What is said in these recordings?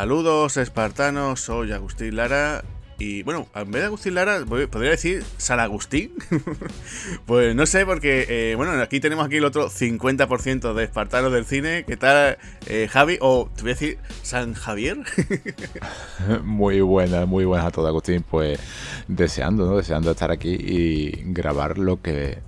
Saludos espartanos, soy Agustín Lara y bueno, en vez de Agustín Lara, podría decir San Agustín. pues no sé, porque eh, bueno, aquí tenemos aquí el otro 50% de espartanos del cine. ¿Qué tal, eh, Javi? O te voy a decir San Javier. muy buena, muy buena a todo, Agustín. Pues deseando, ¿no? Deseando estar aquí y grabar lo que.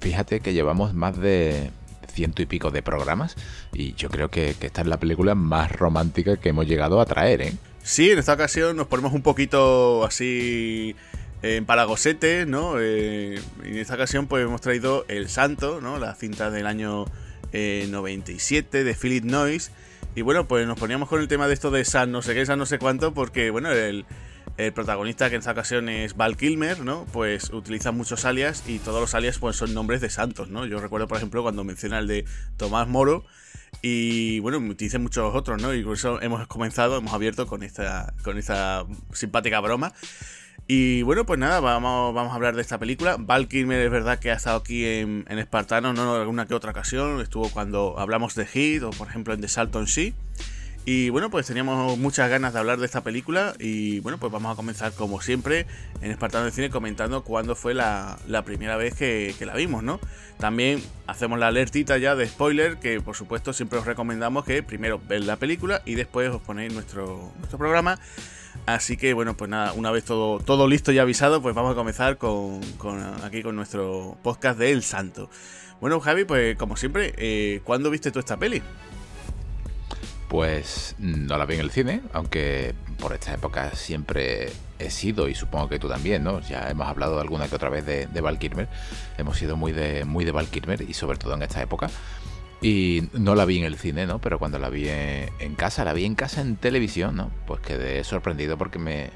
Fíjate que llevamos más de ciento y pico de programas y yo creo que, esta es la película más romántica que hemos llegado a traer, ¿eh? Sí, en esta ocasión nos ponemos un poquito así en palagosete, ¿no? Eh, en esta ocasión pues hemos traído El Santo, ¿no? La cinta del año 97 eh, de Philip Noyce. Y bueno, pues nos poníamos con el tema de esto de San no sé qué, San no sé cuánto, porque bueno, el, protagonista que en esta ocasión es Val Kilmer, ¿no? Pues utiliza muchos alias y todos los alias pues son nombres de santos, ¿no? Yo recuerdo, por ejemplo, cuando menciona el de Tomás Moro, y bueno, dicen muchos otros, ¿no? Y por eso hemos comenzado, hemos abierto con esta, con esta simpática broma. Y bueno, pues nada, vamos, vamos a hablar de esta película. Val Kilmer es verdad que ha estado aquí en, en Espartano, no en alguna que otra ocasión. Estuvo cuando hablamos de Hit o por ejemplo en The Salton Sea. Y bueno, pues teníamos muchas ganas de hablar de esta película y bueno, pues vamos a comenzar como siempre en Espartano de Cine comentando cuándo fue la, primera vez que, la vimos, ¿no? También hacemos la alertita ya de spoiler que por supuesto siempre os recomendamos que primero veáis la película y después os ponéis nuestro, nuestro programa. Así que bueno, pues nada, una vez todo, todo listo y avisado, pues vamos a comenzar con, aquí con nuestro podcast de El Santo. Bueno, Javi, pues como siempre, eh, ¿cuándo viste tú esta peli? Pues no la vi en el cine, aunque por esta época siempre he sido, y supongo que tú también, ¿no? Ya hemos hablado alguna que otra vez de, de Val hemos sido muy de, muy de Val y sobre todo en esta época. Y no la vi en el cine, ¿no? Pero cuando la vi en, casa, la vi en casa en televisión, ¿no? Pues quedé sorprendido porque me,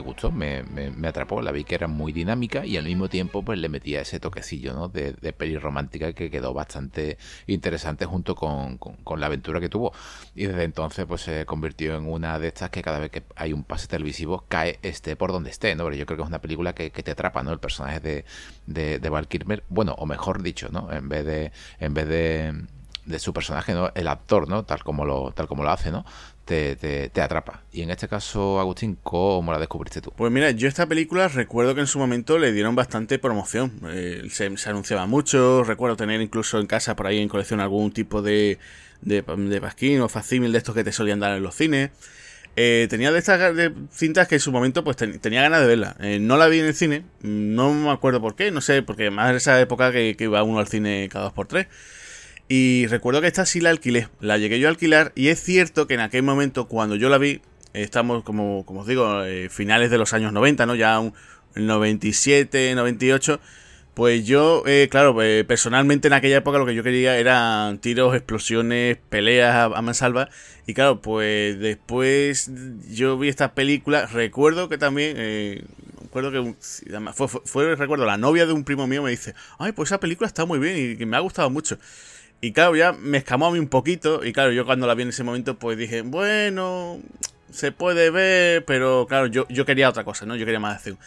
gustó, me, atrapó. La vi que era muy dinámica y al mismo tiempo pues le metía ese toquecillo, ¿no? De, de peli romántica que quedó bastante interesante junto con, la aventura que tuvo. Y desde entonces pues se convirtió en una de estas que cada vez que hay un pase televisivo cae esté por donde esté, ¿no? Pero yo creo que es una película que, te atrapa, ¿no? El personaje de, de, de Val bueno, o mejor dicho, ¿no? En vez de... En vez de de su personaje, ¿no? El actor, ¿no? Tal como lo, tal como lo hace, ¿no? Te, te, atrapa. Y en este caso, Agustín, ¿cómo la descubriste tú? Pues mira, yo esta película recuerdo que en su momento le dieron bastante promoción. Eh, se, anunciaba mucho, recuerdo tener incluso en casa por ahí en colección algún tipo de, de, de pasquín o facímil de estos que te solían dar en los cines. Eh, tenía de estas cintas que en su momento pues tenía ganas de verla. Eh, no la vi en el cine, no me acuerdo por qué, no sé, porque más en esa época que, que iba uno al cine cada dos por tres. Y recuerdo que esta sí la alquilé, la llegué yo a alquilar y es cierto que en aquel momento cuando yo la vi, estamos como, como os digo, eh, finales de los años 90, ¿no? Ya un 97, 98. Pues yo, eh, claro, eh, personalmente en aquella época lo que yo quería eran tiros, explosiones, peleas a, mansalva. Y claro, pues después yo vi esta película. Recuerdo que también, recuerdo que fue, fue, recuerdo, la novia de un primo mío me dice, ay, pues esa película está muy bien y me ha gustado mucho. Y claro, ya me escamó a mí un poquito. Y claro, yo cuando la vi en ese momento, pues dije, bueno, se puede ver, pero claro, yo, yo quería otra cosa, ¿no? Yo quería más acción.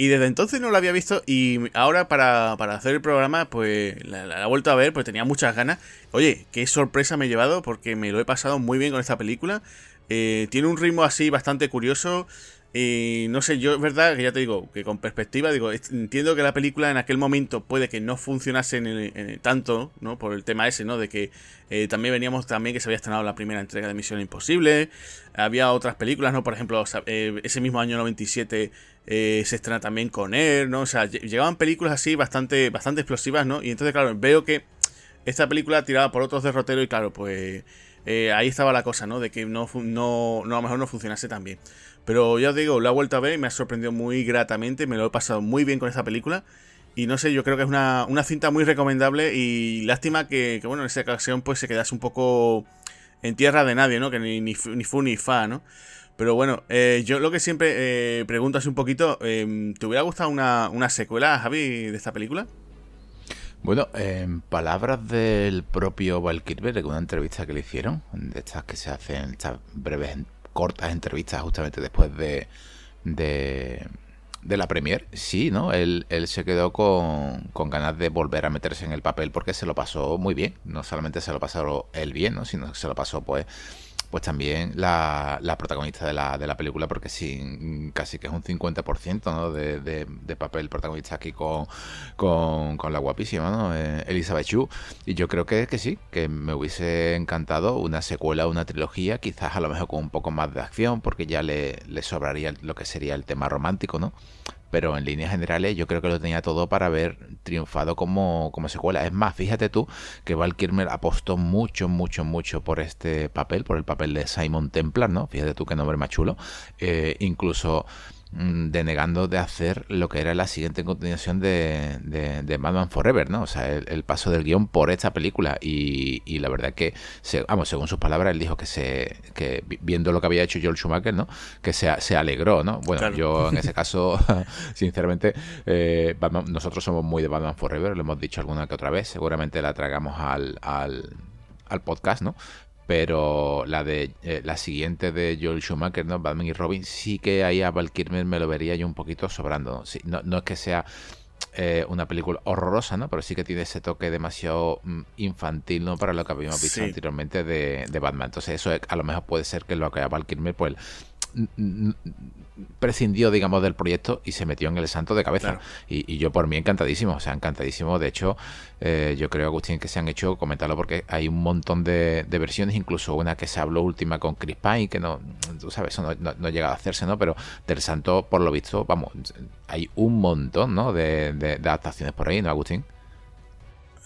Y desde entonces no la había visto y ahora para, hacer el programa, pues la, he vuelto a ver, pues tenía muchas ganas. Oye, qué sorpresa me he llevado porque me lo he pasado muy bien con esta película. Eh, tiene un ritmo así bastante curioso. Y no sé, yo es verdad que ya te digo, que con perspectiva, digo, entiendo que la película en aquel momento puede que no funcionase tanto, ¿no? Por el tema ese, ¿no? De que eh, también veníamos también que se había estrenado la primera entrega de Misión Imposible. Había otras películas, ¿no? Por ejemplo, eh, ese mismo año 97 eh, se estrena también con Air, ¿no? O sea, llegaban películas así bastante, bastante explosivas, ¿no? Y entonces, claro, veo que esta película tiraba por otros derroteros y claro, pues ahí estaba la cosa, ¿no? De que no, no, no, a lo mejor no funcionase tan bien. Pero ya os digo, lo he vuelto a ver y me ha sorprendido muy gratamente. Me lo he pasado muy bien con esta película. Y no sé, yo creo que es una, cinta muy recomendable. Y lástima que, bueno, en esa ocasión pues se quedase un poco en tierra de nadie, ¿no? Que ni, ni, ni fu ni fa, ¿no? Pero bueno, eh, yo lo que siempre eh, pregunto así un poquito, eh, ¿te hubiera gustado una, una secuela, Javi, de esta película? Bueno, en palabras del propio Val Kilmer, en una entrevista que le hicieron, de estas que se hacen, estas breves cortas entrevistas justamente después de, de, la premier, sí, ¿no? Él, él se quedó con, con, ganas de volver a meterse en el papel porque se lo pasó muy bien. No solamente se lo pasó él bien, ¿no? Sino que se lo pasó, pues, pues también la, la protagonista de la, de la película, porque sí, casi que es un 50% ¿no? de, de, papel protagonista aquí con, con, con la guapísima, ¿no? Eh, Elizabeth Chu. Y yo creo que, que sí, que me hubiese encantado una secuela, una trilogía, quizás a lo mejor con un poco más de acción, porque ya le, le sobraría lo que sería el tema romántico, ¿no? Pero en líneas generales yo creo que lo tenía todo para haber triunfado como, como secuela. Es más, fíjate tú que Val Kilmer apostó mucho, mucho, mucho por este papel, por el papel de Simon Templar, ¿no? Fíjate tú qué nombre más chulo. Eh, incluso denegando de hacer lo que era la siguiente continuación de, de, Batman Forever, ¿no? O sea, el, paso del guion por esta película. Y, y la verdad que, vamos, según sus palabras, él dijo que se que viendo lo que había hecho George Schumacher, ¿no? Que se, se alegró, ¿no? Bueno, yo en ese caso, sinceramente, eh, nosotros somos muy de Batman Forever, lo hemos dicho alguna que otra vez, seguramente la tragamos al, al, al podcast, ¿no? Pero la de eh, la siguiente de Joel Schumacher, ¿no? Batman y Robin, sí que ahí a Val Kilmer me lo vería yo un poquito sobrando. no, no es que sea eh, una película horrorosa, ¿no? Pero sí que tiene ese toque demasiado mm, infantil, ¿no? Para lo que habíamos visto anteriormente de, de, Batman. Entonces eso a lo mejor puede ser que lo que a Val Kilmer, pues prescindió, digamos, del proyecto y se metió en el santo de cabeza. Y, yo por mí encantadísimo, o sea, encantadísimo. De hecho, eh, yo creo, Agustín, que se han hecho, comentarlo porque hay un montón de, versiones, incluso una que se habló última con Chris Pine, que no, tú sabes, eso no, no, llega a hacerse, ¿no? Pero del santo, por lo visto, vamos, hay un montón, ¿no? De, de adaptaciones por ahí, ¿no, Agustín?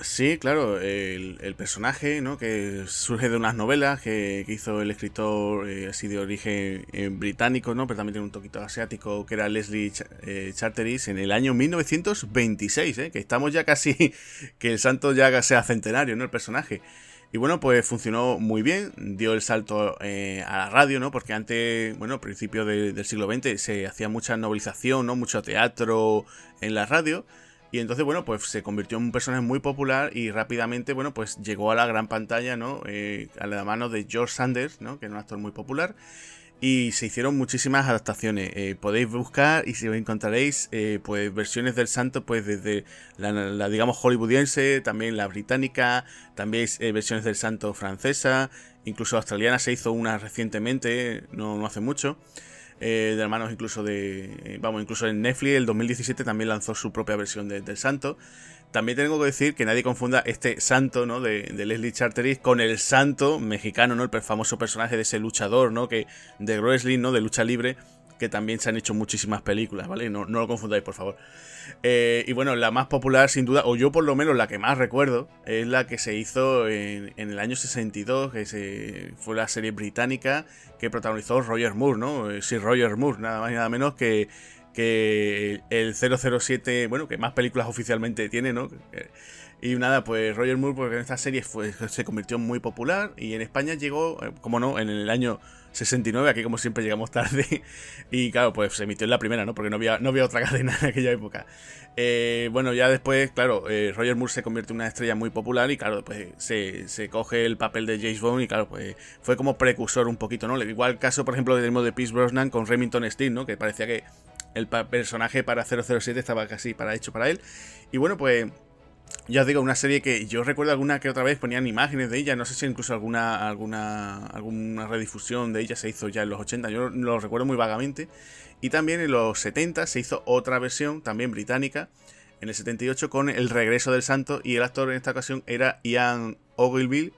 Sí, claro, el, personaje, ¿no? Que surge de unas novelas que, hizo el escritor eh, así de origen eh, británico, ¿no? Pero también tiene un toquito asiático, que era Leslie eh, Charteris, en el año 1926, ¿eh? Que estamos ya casi, que el santo ya sea centenario, ¿no? El personaje. Y bueno, pues funcionó muy bien, dio el salto a la radio, ¿no? Porque antes, bueno, a principios del siglo XX se hacía mucha novelización, ¿no? Mucho teatro en la radio. Y entonces, bueno, pues se convirtió en un personaje muy popular y rápidamente, bueno, pues llegó a la gran pantalla, ¿no? Eh, a la mano de George Sanders, ¿no? Que era un actor muy popular. Y se hicieron muchísimas adaptaciones. Eh, podéis buscar y si os encontraréis, eh, pues versiones del santo, pues desde la, digamos, hollywoodiense, también la británica, también versiones del santo francesa, incluso australiana se hizo una recientemente, no, no hace mucho. Eh, de hermanos incluso de... Eh, vamos, incluso en Netflix el 2017 también lanzó su propia versión del santo. También tengo que decir que nadie confunda este santo, ¿no? De, Leslie Charteris con el santo mexicano, ¿no? El famoso personaje de ese luchador, ¿no? Que de wrestling, ¿no? De lucha libre, también se han hecho muchísimas películas, ¿vale? No, no lo confundáis, por favor. Eh, y bueno, la más popular sin duda, o yo por lo menos la que más recuerdo, es la que se hizo en, el año 62, que se, fue la serie británica que protagonizó Roger Moore, ¿no? Eh, sí, Roger Moore, nada más y nada menos que, que el 007, bueno, que más películas oficialmente tiene, ¿no? Y nada, pues Roger Moore, porque en esta serie fue, se convirtió muy popular y en España llegó, eh, como no, en el año 69, aquí como siempre llegamos tarde. Y claro, pues se emitió en la primera, ¿no? Porque no había, no había otra cadena en aquella época. Eh, bueno, ya después, claro, eh, Roger Moore se convierte en una estrella muy popular y claro, pues se, se, coge el papel de James Bond y claro, pues fue como precursor un poquito, ¿no? Igual caso, por ejemplo, del de Pierce Brosnan con Remington Steele, ¿no? Que parecía que el personaje para 007 estaba casi para hecho para él. Y bueno, pues ya os digo, una serie que yo recuerdo alguna que otra vez ponían imágenes de ella, no sé si incluso alguna, alguna, alguna redifusión de ella se hizo ya en los 80, yo lo recuerdo muy vagamente. Y también en los 70 se hizo otra versión, también británica, en el 78 con El regreso del santo y el actor en esta ocasión era Ian Ogilvy.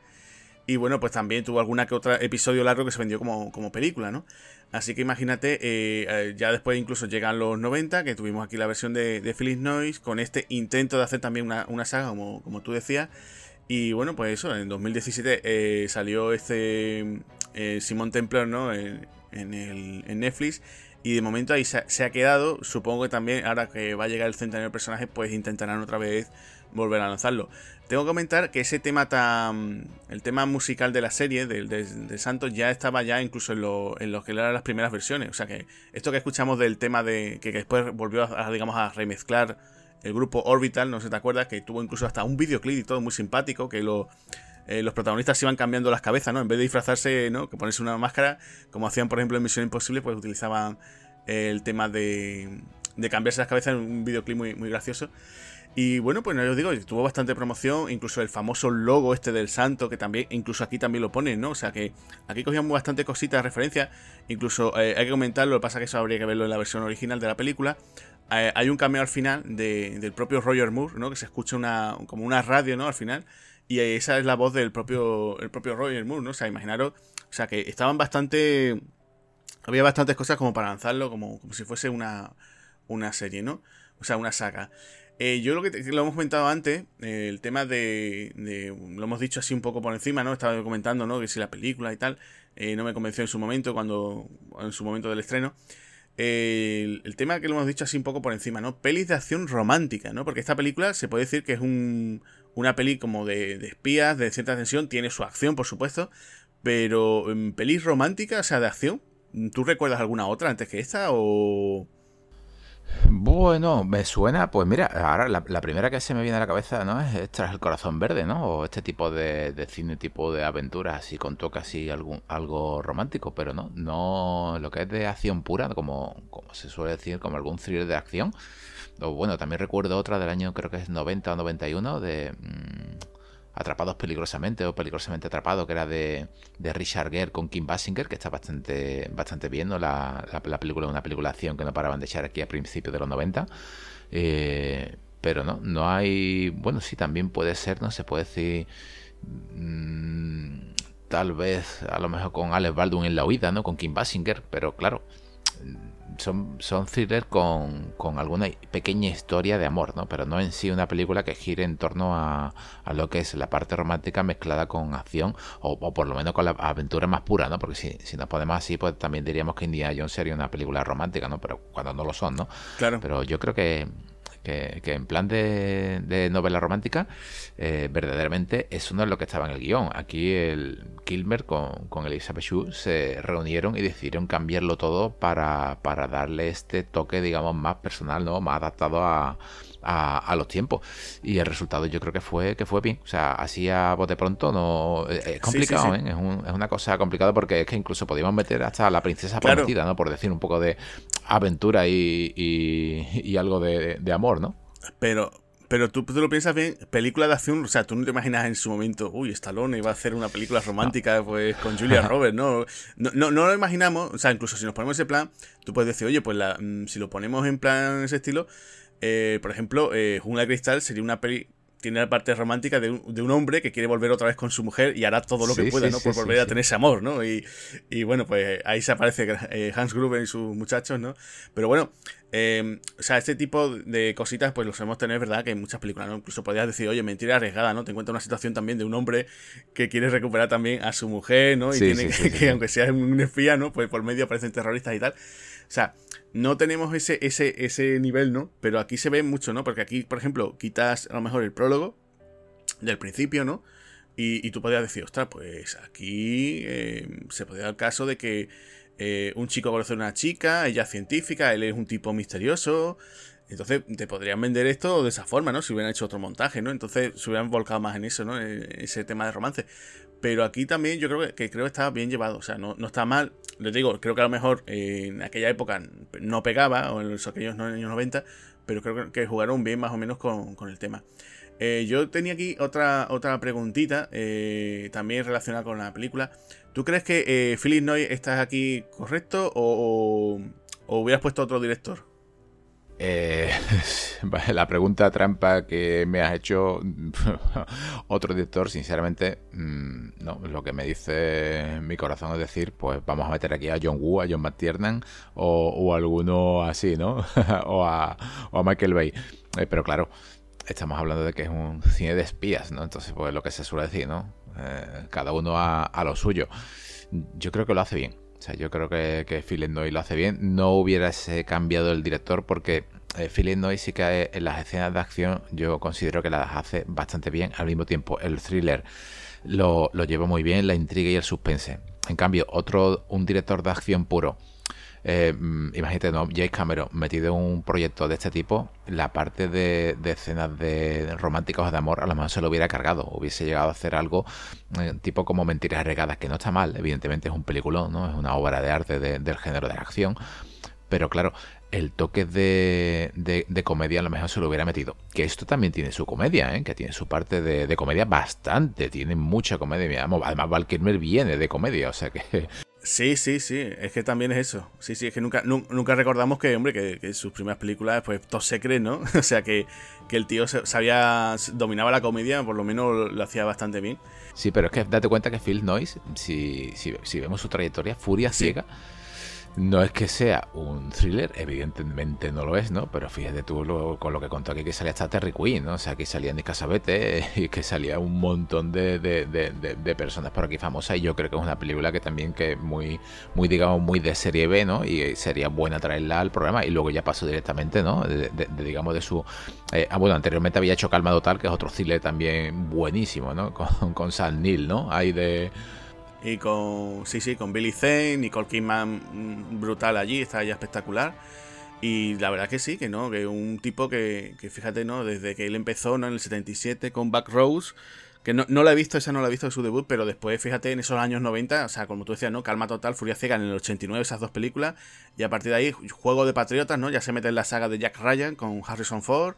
Y bueno, pues también tuvo alguna que otra episodio largo que se vendió como, como película, ¿no? Así que imagínate, eh, eh, ya después incluso llegan los 90, que tuvimos aquí la versión de, de Phyllis Noise, con este intento de hacer también una, saga, como, como, tú decías. Y bueno, pues eso, en 2017 eh, salió este Simon Templar, ¿no? En, el, en Netflix. Y de momento ahí se, se, ha quedado. Supongo que también, ahora que va a llegar el centenario de personajes, pues intentarán otra vez volver a lanzarlo. Tengo que comentar que ese tema tan. El tema musical de la serie, de, de, Santos, ya estaba ya incluso en lo, en que eran las primeras versiones. O sea que esto que escuchamos del tema de. que, después volvió a, digamos, a remezclar el grupo Orbital, no sé si te acuerdas, que tuvo incluso hasta un videoclip y todo muy simpático, que lo, eh, los protagonistas iban cambiando las cabezas, ¿no? En vez de disfrazarse, ¿no? Que ponerse una máscara, como hacían por ejemplo en Misión Imposible, pues utilizaban el tema de de cambiarse las cabezas en un videoclip muy, muy gracioso. Y bueno, pues no os digo, tuvo bastante promoción, incluso el famoso logo este del santo, que también, incluso aquí también lo ponen, ¿no? O sea que aquí cogían bastante cositas de referencia, incluso eh, hay que comentarlo, lo que pasa que eso habría que verlo en la versión original de la película. Eh, hay un cameo al final del propio Roger Moore, ¿no? Que se escucha una, como una radio, ¿no? Al final. Y esa es la voz del propio, el propio Roger Moore, ¿no? O sea, imaginaros, o sea que estaban bastante... Había bastantes cosas como para lanzarlo, como, como si fuese una, una serie, ¿no? O sea, una saga. Eh, yo lo que lo hemos comentado antes, eh, el tema de, Lo hemos dicho así un poco por encima, ¿no? Estaba comentando, ¿no? Que si la película y tal. Eh, no me convenció en su momento, cuando. En su momento del estreno. El, tema que lo hemos dicho así un poco por encima, ¿no? Pelis de acción romántica, ¿no? Porque esta película se puede decir que es un, una peli como de, espías, de cierta tensión, tiene su acción, por supuesto, pero pelis románticas, o sea, de acción, ¿tú recuerdas alguna otra antes que esta o, bueno, me suena, pues mira, ahora la, primera que se me viene a la cabeza, ¿no? Es Tras el Corazón Verde, ¿no? O este tipo de, cine, tipo de aventuras, así con toque así algún, algo romántico, pero no, no lo que es de acción pura, como, como se suele decir, como algún thriller de acción. O bueno, también recuerdo otra del año, creo que es 90 o 91, de... Mmm, Atrapados peligrosamente o peligrosamente atrapado, que era de, de, Richard Gere con Kim Basinger, que está bastante, bastante bien, ¿no? La, la, película, una película acción que no paraban de echar aquí a principios de los 90. Eh, pero no, no hay. Bueno, sí, también puede ser, ¿no? Se puede decir. Mm, tal vez, a lo mejor con Alex Baldwin en la huida, ¿no? Con Kim Basinger, pero claro son, son thrillers con, alguna pequeña historia de amor, ¿no? Pero no en sí una película que gire en torno a, lo que es la parte romántica mezclada con acción, o, por lo menos con la aventura más pura, ¿no? Porque si, si nos ponemos así, pues también diríamos que Indiana Jones sería una película romántica, ¿no? Pero cuando no lo son, ¿no? Claro. Pero yo creo que que, en plan de, novela romántica, eh, verdaderamente eso no es lo que estaba en el guion. Aquí el Kilmer con, con Elizabeth Shue se reunieron y decidieron cambiarlo todo para, para darle este toque, digamos, más personal, ¿no? Más adaptado a, a, los tiempos. Y el resultado yo creo que fue que fue bien. O sea, así a bote pronto no eh, es complicado, ¿eh? Es, una cosa complicada porque es que incluso podíamos meter hasta la princesa prometida, ¿no? Por decir un poco de aventura y, y, algo de, amor, ¿no? Pero, pero tú, tú, lo piensas bien, película de acción, o sea, tú no te imaginas en su momento, uy, Stallone iba a hacer una película romántica pues con Julia Roberts, ¿no? No, no, no lo imaginamos, o sea, incluso si nos ponemos ese plan, tú puedes decir, oye, pues la, mm, si lo ponemos en plan ese estilo, eh, por ejemplo, eh, Jungla de Cristal sería una peli tiene la parte romántica de un, de un, hombre que quiere volver otra vez con su mujer y hará todo lo que pueda, ¿no? Por volver a tener ese amor, ¿no? Y, y, bueno, pues ahí se aparece eh, Hans Gruber y sus muchachos, ¿no? Pero bueno, eh, o sea, este tipo de cositas, pues lo sabemos tener, ¿verdad? Que en muchas películas, ¿no? Incluso podrías decir, oye, mentira arriesgada, ¿no? Te encuentras una situación también de un hombre que quiere recuperar también a su mujer, ¿no? Y tiene que, aunque sea un espía, ¿no? Pues por medio aparecen terroristas y tal. O sea, no tenemos ese, ese, ese nivel, ¿no? Pero aquí se ve mucho, ¿no? Porque aquí, por ejemplo, quitas a lo mejor el prólogo del principio, ¿no? Y, tú podrías decir, ostras, pues aquí eh, se podría dar el caso de que eh, un chico conoce a una chica, ella es científica, él es un tipo misterioso. Entonces te podrían vender esto de esa forma, ¿no? Si hubieran hecho otro montaje, ¿no? Entonces se hubieran volcado más en eso, ¿no? E, ese tema de romance. Pero aquí también yo creo que, creo que está bien llevado. O sea, no, no está mal. Les digo, creo que a lo mejor en aquella época no pegaba, o en los aquellos años 90, pero creo que jugaron bien más o menos con, el tema. Eh, yo tenía aquí otra, otra preguntita, eh, también relacionada con la película. ¿Tú crees que eh, Philip Noy estás aquí correcto o, hubieras puesto otro director? Eh, la pregunta trampa que me has hecho otro director, sinceramente, mm, no, lo que me dice mi corazón es decir, pues vamos a meter aquí a John Woo, a John McTiernan o, o alguno así, ¿no? o, a, o, a, Michael Bay. Eh, pero claro, estamos hablando de que es un cine de espías, ¿no? Entonces, pues lo que se suele decir, ¿no? Eh, cada uno a, lo suyo. Yo creo que lo hace bien. O sea, yo creo que, que Philip Noy lo hace bien. No hubiese cambiado el director porque eh, Philip Noy sí que en las escenas de acción yo considero que las hace bastante bien. Al mismo tiempo, el thriller lo, lo lleva muy bien, la intriga y el suspense. En cambio, otro, un director de acción puro eh, mm, imagínate, ¿no? Cameron metido en un proyecto de este tipo, la parte de, escenas de románticos de amor a lo mejor se lo hubiera cargado, hubiese llegado a hacer algo eh, tipo como Mentiras Regadas, que no está mal, evidentemente es un peliculón, ¿no? Es una obra de arte del género de acción, pero claro, el toque de, de, comedia a lo mejor se lo hubiera metido. Que esto también tiene su comedia, ¿eh? que tiene su parte de, de comedia bastante, tiene mucha comedia. Además, Val Kilmer viene de comedia, o sea que Sí, sí, sí, es que también es eso. Sí, sí, es que nunca, nunca recordamos que, hombre, que, sus primeras películas, pues, todo se cree, ¿no? o sea, que, el tío sabía, dominaba la comedia, por lo menos lo, hacía bastante bien. Sí, pero es que date cuenta que Phil Noyce, si, si, vemos su trayectoria, Furia Ciega, no es que sea un thriller, evidentemente no lo es, ¿no? Pero fíjate tú con lo que contó aquí que salía hasta Terry Quinn, ¿no? O sea, que salía Nick Casabete y que salía un montón de, de, personas por aquí famosas y yo creo que es una película que también que muy, muy digamos, muy de serie B, ¿no? Y sería buena traerla al programa y luego ya pasó directamente, ¿no? De, digamos, de su... Eh, ah, bueno, anteriormente había hecho Calma Total, que es otro thriller también buenísimo, ¿no? Con, con San Neil, ¿no? Hay de... Y con, sí, sí, con Billy Zane, Nicole Kidman mm, brutal allí, está ella espectacular. Y la verdad que sí, que no, que un tipo que, que fíjate, ¿no? Desde que él empezó, ¿no? En el 77 con Back Rose, que no, no la he visto, esa no la he visto de su debut, pero después, fíjate, en esos años 90, o sea, como tú decías, ¿no? Calma Total, Furia Ciega en el 89, esas dos películas, y a partir de ahí, Juego de Patriotas, ¿no? Ya se mete en la saga de Jack Ryan con Harrison Ford,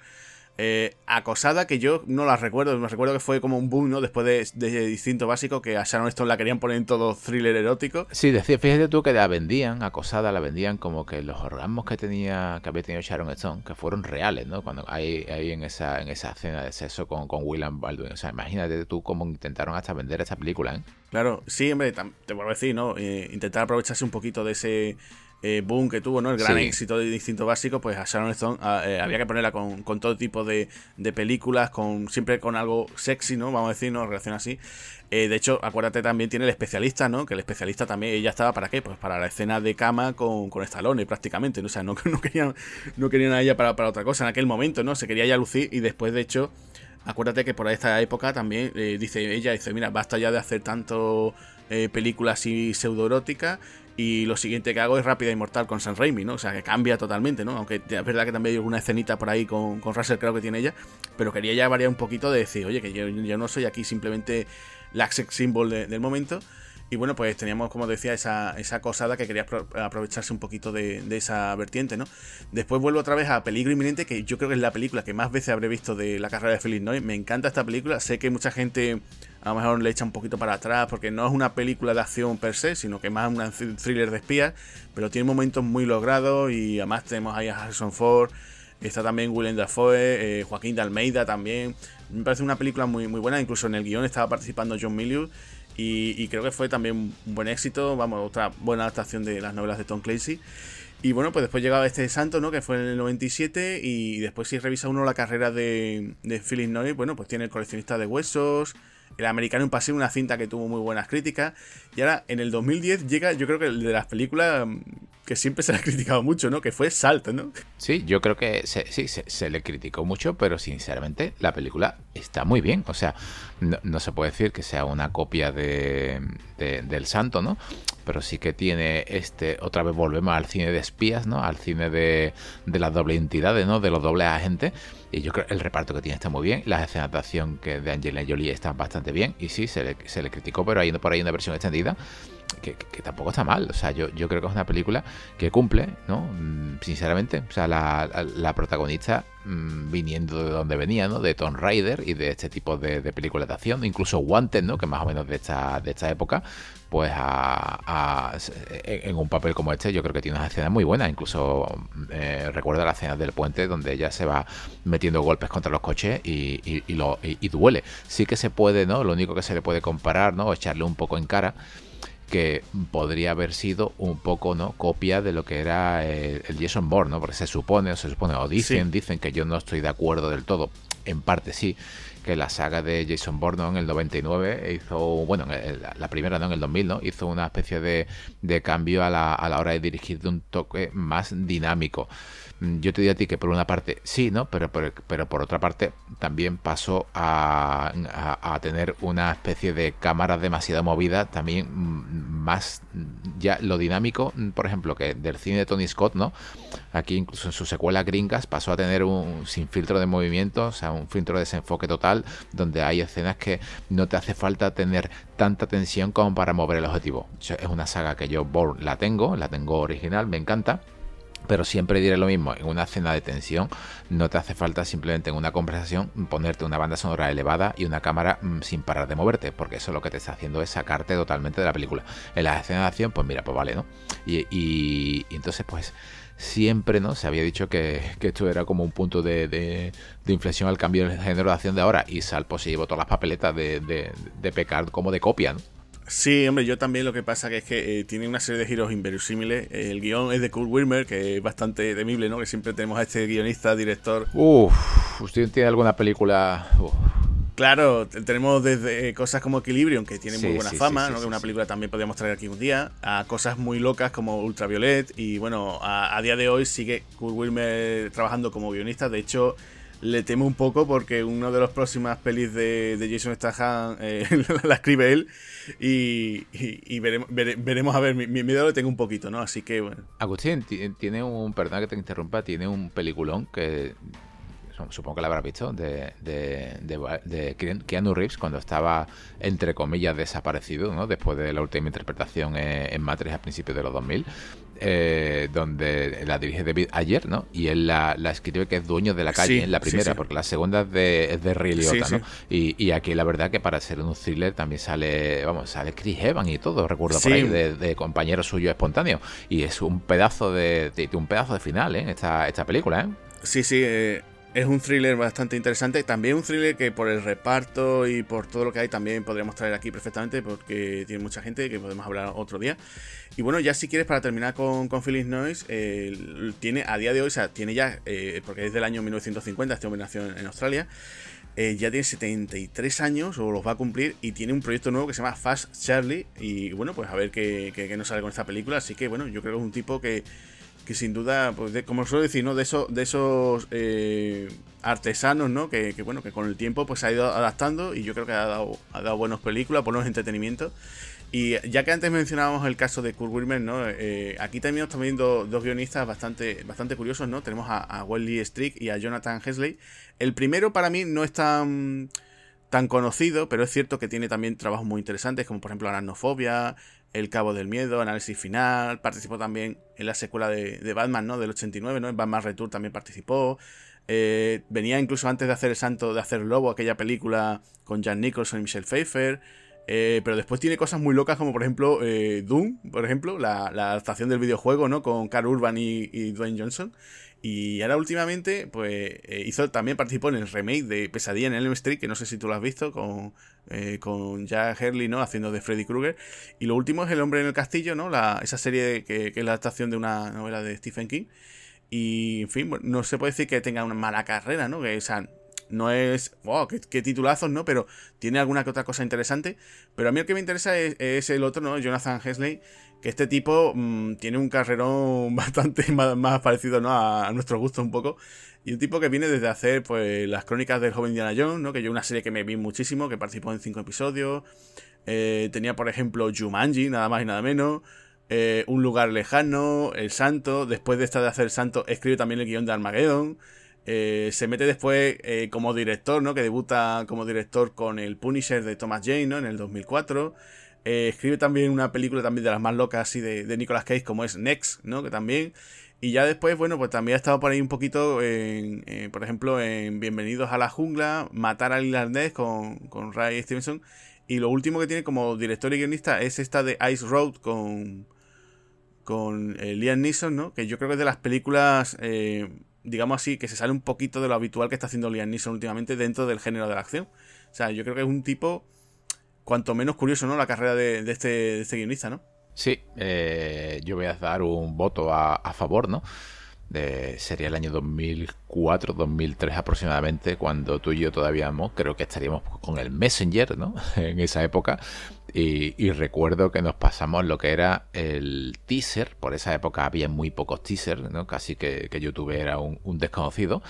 eh, acosada, que yo no la recuerdo, me recuerdo que fue como un boom, ¿no? Después de, de Distinto Básico, que a Sharon Stone la querían poner en todo thriller erótico. Sí, decía, fíjate tú que la vendían, acosada, la vendían como que los orgasmos que tenía, que había tenido Sharon Stone, que fueron reales, ¿no? Cuando hay ahí en esa, en esa escena de sexo con, con William Baldwin. O sea, imagínate tú cómo intentaron hasta vender esta película, ¿eh? Claro, sí, hombre, te vuelvo a decir, ¿no? Eh, intentar aprovecharse un poquito de ese eh, boom que tuvo, ¿no? El gran éxito de Distinto Básico, pues a Sharon Stone eh, había que ponerla con, todo tipo de, películas, con siempre con algo sexy, ¿no? Vamos a decir, ¿no? Relación así. Eh, de hecho, acuérdate también tiene el especialista, ¿no? Que el especialista también, ella estaba para qué? Pues para la escena de cama con, con Stallone prácticamente, ¿no? O sea, no, no, querían, no querían a ella para, para otra cosa en aquel momento, ¿no? Se quería ya lucir y después, de hecho, acuérdate que por esta época también dice ella, dice, mira, basta ya de hacer tanto películas y pseudoeróticas y lo siguiente que hago es Rápida Inmortal con San Raimi, ¿no? O sea, que cambia totalmente, ¿no? Aunque es verdad que también hay alguna escenita por ahí con, con Russell, creo que tiene ella. Pero quería ya variar un poquito de decir, oye, que yo, no soy aquí simplemente la sex symbol del momento. Y bueno, pues teníamos, como decía, esa, esa cosada que quería aprovecharse un poquito de, esa vertiente, ¿no? Después vuelvo otra vez a Peligro Inminente, que yo creo que es la película que más veces habré visto de la carrera de Felix Noy. Me encanta esta película. Sé que mucha gente a lo mejor le echa un poquito para atrás porque no es una película de acción per se, sino que más un thriller de espías, pero tiene momentos muy logrados y además tenemos ahí a Harrison Ford, está también Willem Dafoe, eh, Joaquín de Almeida también. Me parece una película muy, muy buena, incluso en el guion estaba participando John Milius y, creo que fue también un buen éxito, vamos, otra buena adaptación de las novelas de Tom Clancy. Y bueno, pues después llegaba este santo, ¿no? Que fue en el 97. Y después, si revisa uno la carrera de, de Philip Noy, bueno, pues tiene el coleccionista de huesos, el americano en pasión, una cinta que tuvo muy buenas críticas. Y ahora, en el 2010, llega, yo creo que el de las películas que siempre se le ha criticado mucho, ¿no? Que fue Salto, ¿no? Sí, yo creo que sí, se, le criticó mucho, pero sinceramente la película está muy bien. O sea, no, se puede decir que sea una copia de, del Santo, ¿no? Pero sí que tiene este, otra vez volvemos al cine de espías, ¿no? Al cine de, de las doble entidades, ¿no? De los dobles agentes y yo creo que el reparto que tiene está muy bien. Las escenas de acción que de Angelina Jolie están bastante bien. Y sí, se le, se le criticó, pero hay por ahí una versión extendida que, tampoco está mal. O sea, yo, yo creo que es una película que cumple, ¿no? Mm, sinceramente. O sea, la, la, protagonista mm, viniendo de donde venía, ¿no? De Tomb Raider y de este tipo de, películas de acción. Incluso Wanted, ¿no? Que más o menos de esta, de esta época. Pues a, en un papel como este, yo creo que tiene unas escenas muy buenas. Incluso eh, recuerdo las escenas del puente donde ella se va metiendo golpes contra los coches y, y, lo, y, duele. Sí que se puede, ¿no? Lo único que se le puede comparar, ¿no? O echarle un poco en cara que podría haber sido un poco no copia de lo que era el, Jason Bourne, ¿no? Porque se supone, o se supone, o dicen, dicen que yo no estoy de acuerdo del todo. En parte sí, que la saga de Jason Bourne en el 99 hizo, bueno, la primera no en el 2000, ¿no? Hizo una especie de, de cambio a la, a la hora de dirigir de un toque más dinámico. Mm, yo te diría a ti que por una parte sí, ¿no? Pero, pero, por otra parte también pasó a, a, tener una especie de cámara demasiado movida, también mm, más mm, ya lo dinámico, por ejemplo, que del cine de Tony Scott, ¿no? Aquí incluso en su secuela Gringas pasó a tener un sin filtro de movimiento, o sea, un filtro de desenfoque total, donde hay escenas que no te hace falta tener tanta tensión como para mover el objetivo. Es una saga que yo la tengo, la tengo original, me encanta Pero siempre diré lo mismo, en una escena de tensión no te hace falta simplemente en una conversación ponerte una banda sonora elevada y una cámara mm, sin parar de moverte, porque eso lo que te está haciendo es sacarte totalmente de la película. En las escenas de acción, pues mira, pues vale, ¿no? Y, entonces, pues siempre, ¿no? Se había dicho que, esto era como un punto de, inflexión al cambio del género de acción de ahora, y Salpo se llevó todas las papeletas de, de pecar como de copia, ¿no? Sí, hombre, yo también lo que pasa que es que eh, tiene una serie de giros inverosímiles. El guion es de Kurt Wilmer, que es bastante temible, ¿no? Que siempre tenemos a este guionista, director. Uf, ¿usted tiene alguna película? Claro, tenemos desde cosas como Equilibrium, que tiene muy buena fama, ¿no? que una película también podríamos traer aquí un día, a cosas muy locas como Ultraviolet, y bueno, a, a día de hoy sigue Kurt Wilmer trabajando como guionista, de hecho le temo un poco porque una de las próximas pelis de, Jason Statham eh, la escribe él y, veremos, a ver, mi, miedo lo tengo un poquito, ¿no? Así que bueno. Agustín, tiene un, perdón que te interrumpa, tiene un peliculón que supongo que la habrás visto, de, de, de, Keanu Reeves cuando estaba, entre comillas, desaparecido, ¿no? Después de la última interpretación en, Matrix a principios de los 2000. Eh, donde la dirige David Ayer, ¿no? Y él la, escribe que es dueño de la calle en la primera, porque la segunda es de, es de Ray Liotta, ¿no? Y, aquí la verdad que para ser un thriller también sale, vamos, sale Chris Evans y todo, recuerdo por ahí, de, compañero suyo espontáneo. Y es un pedazo de, un pedazo de final, ¿eh? Esta, esta película, ¿eh? Sí, sí, eh, es un thriller bastante interesante. También un thriller que por el reparto y por todo lo que hay también podríamos traer aquí perfectamente porque tiene mucha gente que podemos hablar otro día. Y bueno, ya si quieres para terminar con, con Phyllis Noise, eh, tiene a día de hoy, o sea, tiene ya, eh, porque es del año 1950, esta nació en Australia, eh, ya tiene 73 años o los va a cumplir y tiene un proyecto nuevo que se llama Fast Charlie. Y bueno, pues a ver qué, qué nos sale con esta película. Así que bueno, yo creo que es un tipo que que sin duda, pues como suelo decir, ¿no? De, eso, de esos eh, artesanos, ¿no? Que, bueno, que con el tiempo pues se ha ido adaptando y yo creo que ha dado, ha dado buenas películas, buenos entretenimientos. Y ya que antes mencionábamos el caso de Kurt Wilmer, ¿no? Eh, aquí también estamos viendo dos guionistas bastante, bastante curiosos, ¿no? Tenemos a, a Strick y a Jonathan Hesley. El primero para mí no es tan, tan conocido, pero es cierto que tiene también trabajos muy interesantes, como por ejemplo Aracnofobia, el Cabo del Miedo, Análisis Final, participó también en la secuela de, Batman, ¿no? Del 89, ¿no? En Batman Return también participó. Eh, venía incluso antes de hacer El Santo, de hacer Lobo, aquella película con Jan Nicholson y Michelle Pfeiffer. Eh, pero después tiene cosas muy locas como por ejemplo eh, Doom, por ejemplo, la, adaptación del videojuego, ¿no? Con Carl Urban y, Dwayne Johnson. Y ahora últimamente, pues eh, hizo, también participó en el remake de Pesadilla en Elm Street, que no sé si tú lo has visto, con, con Jack Hurley, ¿no? Haciendo de Freddy Krueger. Y lo último es El hombre en el castillo, ¿no? La, esa serie que, es la adaptación de una novela de Stephen King. Y, en fin, no se puede decir que tenga una mala carrera, ¿no? Que, o sea, no es, wow, qué, titulazos, ¿no? Pero tiene alguna que otra cosa interesante. Pero a mí el que me interesa es, es el otro, ¿no? Jonathan Hesley, que este tipo mm, tiene un carrerón bastante más, parecido ¿no? a, nuestro gusto un poco. Y un tipo que viene desde hacer pues las crónicas del joven Indiana Jones, ¿no? que yo una serie que me vi muchísimo, que participó en cinco episodios. Eh, tenía, por ejemplo, Jumanji, nada más y nada menos. Eh, un lugar lejano, El Santo. Después de esta de hacer El Santo, escribe también el guion de Armageddon. Eh, se mete después como director, ¿no? Que debuta como director con el Punisher de Thomas Jane, ¿no? En el 2004. Eh, escribe también una película también de las más locas así de, de Nicolas Cage como es Next, ¿no? Que también... Y ya después, bueno, pues también ha estado por ahí un poquito, en, eh, por ejemplo, en Bienvenidos a la Jungla, Matar al Irlandés con, con Ray Stevenson. Y lo último que tiene como director y guionista es esta de Ice Road con, con eh, Liam Neeson, ¿no? Que yo creo que es de las películas, digamos así, que se sale un poquito de lo habitual que está haciendo Liam Neeson últimamente dentro del género de la acción. O sea, yo creo que es un tipo cuanto menos curioso, ¿no? La carrera de, este, este, guionista, ¿no? Sí, eh, yo voy a dar un voto a, favor, ¿no? De, sería el año 2004, 2003 aproximadamente, cuando tú y yo todavía creo que estaríamos con el Messenger, ¿no? en esa época. Y, recuerdo que nos pasamos lo que era el teaser, por esa época había muy pocos teasers, ¿no? casi que, YouTube era un, desconocido.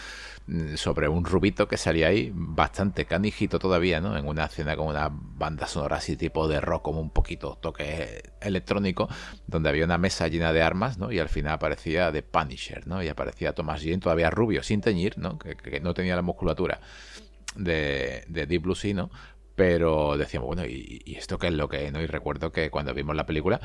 Mm, sobre un rubito que salía ahí bastante canijito todavía, ¿no? En una escena con una banda sonora así tipo de rock, como un poquito toque electrónico, donde había una mesa llena de armas, ¿no? Y al final aparecía The Punisher, ¿no? Y aparecía Thomas Jane todavía rubio, sin teñir, ¿no? Que, no tenía la musculatura de, de Deep Blue Sea. Pero decíamos, bueno, ¿y, ¿y esto qué es lo que, ¿no? Y recuerdo que cuando vimos la película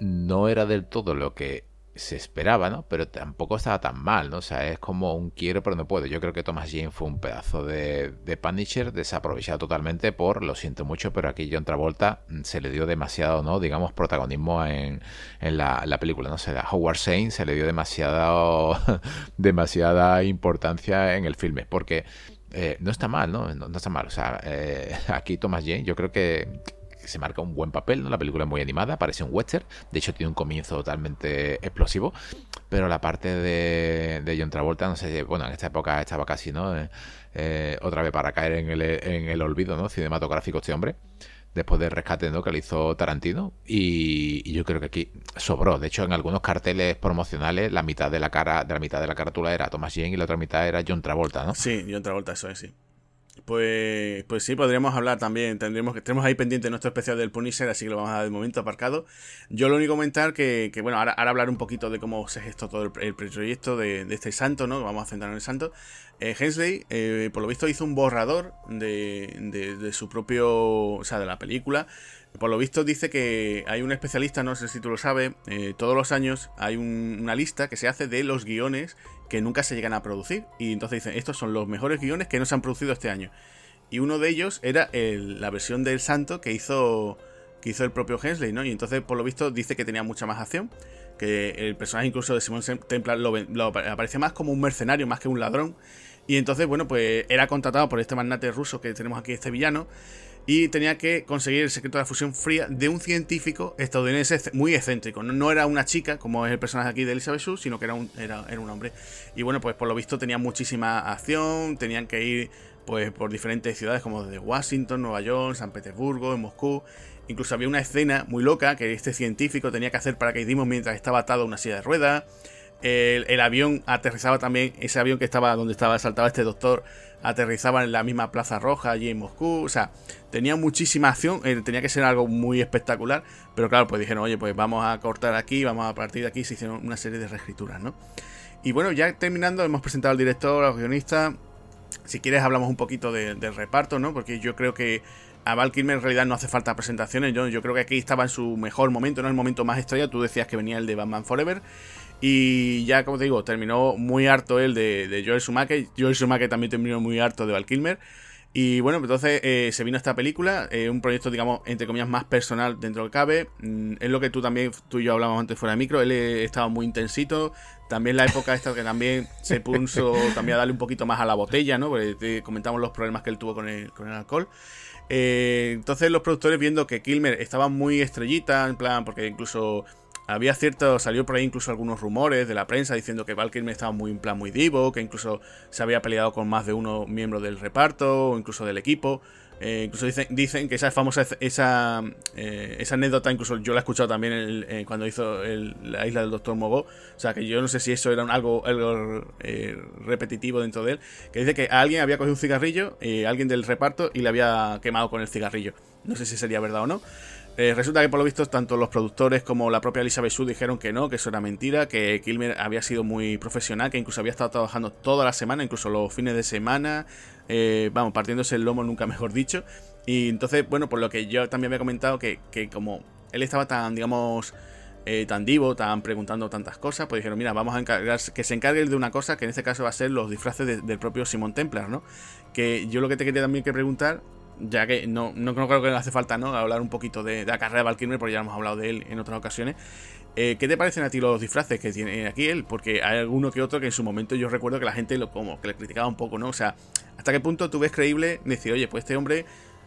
no era del todo lo que se esperaba, ¿no? Pero tampoco estaba tan mal, ¿no? O sea, es como un quiero pero no puedo. Yo creo que Thomas Jane fue un pedazo de, de Punisher desaprovechado totalmente por, lo siento mucho, pero aquí John Travolta mm, se le dio demasiado, ¿no? Digamos, protagonismo en, en la, película, ¿no? O sea, a Howard Shane se le dio demasiado, demasiada importancia en el filme, porque eh, no está mal, ¿no? ¿no? está mal. O sea, eh, aquí Thomas Jane, yo creo que se marca un buen papel, ¿no? La película es muy animada, parece un western, de hecho tiene un comienzo totalmente explosivo, pero la parte de, John Travolta, no sé, bueno, en esta época estaba casi, ¿no? Eh, otra vez para caer en el, en el olvido, ¿no? Cinematográfico este hombre después del rescate ¿no? que le hizo Tarantino y, yo creo que aquí sobró de hecho en algunos carteles promocionales la mitad de la cara de la mitad de la carátula era Thomas Jane y la otra mitad era John Travolta ¿no? sí John Travolta eso es sí pues, pues sí, podríamos hablar también. Tendríamos que tenemos ahí pendiente nuestro especial del Punisher, así que lo vamos a dar de momento aparcado. Yo lo único comentar que, que bueno, ahora, hablar un poquito de cómo se gestó todo el, proyecto de, este santo, ¿no? Vamos a centrar en el santo. Eh, Hensley, eh, por lo visto, hizo un borrador de, de, su propio. O sea, de la película. Por lo visto dice que hay un especialista, no sé si tú lo sabes, eh, todos los años hay una lista que se hace de los guiones que nunca se llegan a producir. Y entonces dicen, estos son los mejores guiones que no se han producido este año. Y uno de ellos era la versión del santo que hizo, que hizo el propio Hensley, ¿no? Y entonces, por lo visto, dice que tenía mucha más acción. Que el personaje incluso de Simon Templar lo, lo aparece más como un mercenario, más que un ladrón. Y entonces, bueno, pues era contratado por este magnate ruso que tenemos aquí, este villano y tenía que conseguir el secreto de la fusión fría de un científico estadounidense muy excéntrico. No, era una chica, como es el personaje aquí de Elizabeth Shue, sino que era un, era, un hombre. Y bueno, pues por lo visto tenía muchísima acción, tenían que ir pues por diferentes ciudades como desde Washington, Nueva York, San Petersburgo, en Moscú. Incluso había una escena muy loca que este científico tenía que hacer para paracaidismo mientras estaba atado a una silla de ruedas. El, avión aterrizaba también, ese avión que estaba donde estaba saltaba este doctor, aterrizaba en la misma Plaza Roja allí en Moscú. O sea, tenía muchísima acción, eh, tenía que ser algo muy espectacular. Pero claro, pues dijeron, oye, pues vamos a cortar aquí, vamos a partir de aquí. Se hicieron una serie de reescrituras, ¿no? Y bueno, ya terminando, hemos presentado al director, al guionista. Si quieres, hablamos un poquito del reparto, ¿no? Porque yo creo que a Val Kilmer en realidad no hace falta presentaciones. Yo, yo creo que aquí estaba en su mejor momento, ¿no? El momento más estrella. Tú decías que venía el de Batman Forever. Y ya, como te digo, terminó muy harto él de, de Joel Schumacher. Joel Schumacher también terminó muy harto de Val Kilmer. Y bueno, entonces eh, se vino esta película, eh, un proyecto, digamos, entre comillas, más personal dentro del CABE. Mm, es lo que tú también, tú y yo hablamos antes fuera de micro. Él eh, estaba muy intensito. También la época esta que también se puso también a darle un poquito más a la botella, ¿no? Porque comentamos los problemas que él tuvo con el, con el alcohol. entonces los productores viendo que Kilmer estaba muy estrellita, en plan, porque incluso había cierto, salió por ahí incluso algunos rumores de la prensa diciendo que Val Kilmer estaba muy en plan muy divo, que incluso se había peleado con más de uno miembro del reparto o incluso del equipo. Eh, incluso dicen, dicen, que esa famosa esa, eh, esa anécdota, incluso yo la he escuchado también eh, cuando hizo la isla del Doctor Mogo. O sea, que yo no sé si eso era algo, algo repetitivo dentro de él. Que dice que alguien había cogido un cigarrillo, alguien del reparto, y le había quemado con el cigarrillo. No sé si sería verdad o no. Eh, resulta que por lo visto tanto los productores como la propia Elizabeth Shue dijeron que no, que eso era mentira, que Kilmer había sido muy profesional, que incluso había estado trabajando toda la semana, incluso los fines de semana, eh, vamos, partiéndose el lomo nunca mejor dicho. Y entonces, bueno, por lo que yo también había comentado que, como él estaba tan, digamos, eh, tan divo, tan preguntando tantas cosas, pues dijeron, mira, vamos a encargar, que se encargue de una cosa, que en este caso va a ser los disfraces del propio Simon Templar, ¿no? Que yo lo que te quería también que preguntar ya que no, no, creo que hace falta ¿no? hablar un poquito de, la carrera de Val porque ya hemos hablado de él en otras ocasiones. Eh, ¿Qué te parecen a ti los disfraces que tiene aquí él? Porque hay alguno que otro que en su momento yo recuerdo que la gente lo, como que le criticaba un poco, ¿no? O sea, ¿hasta qué punto tú ves creíble decir, oye, pues este hombre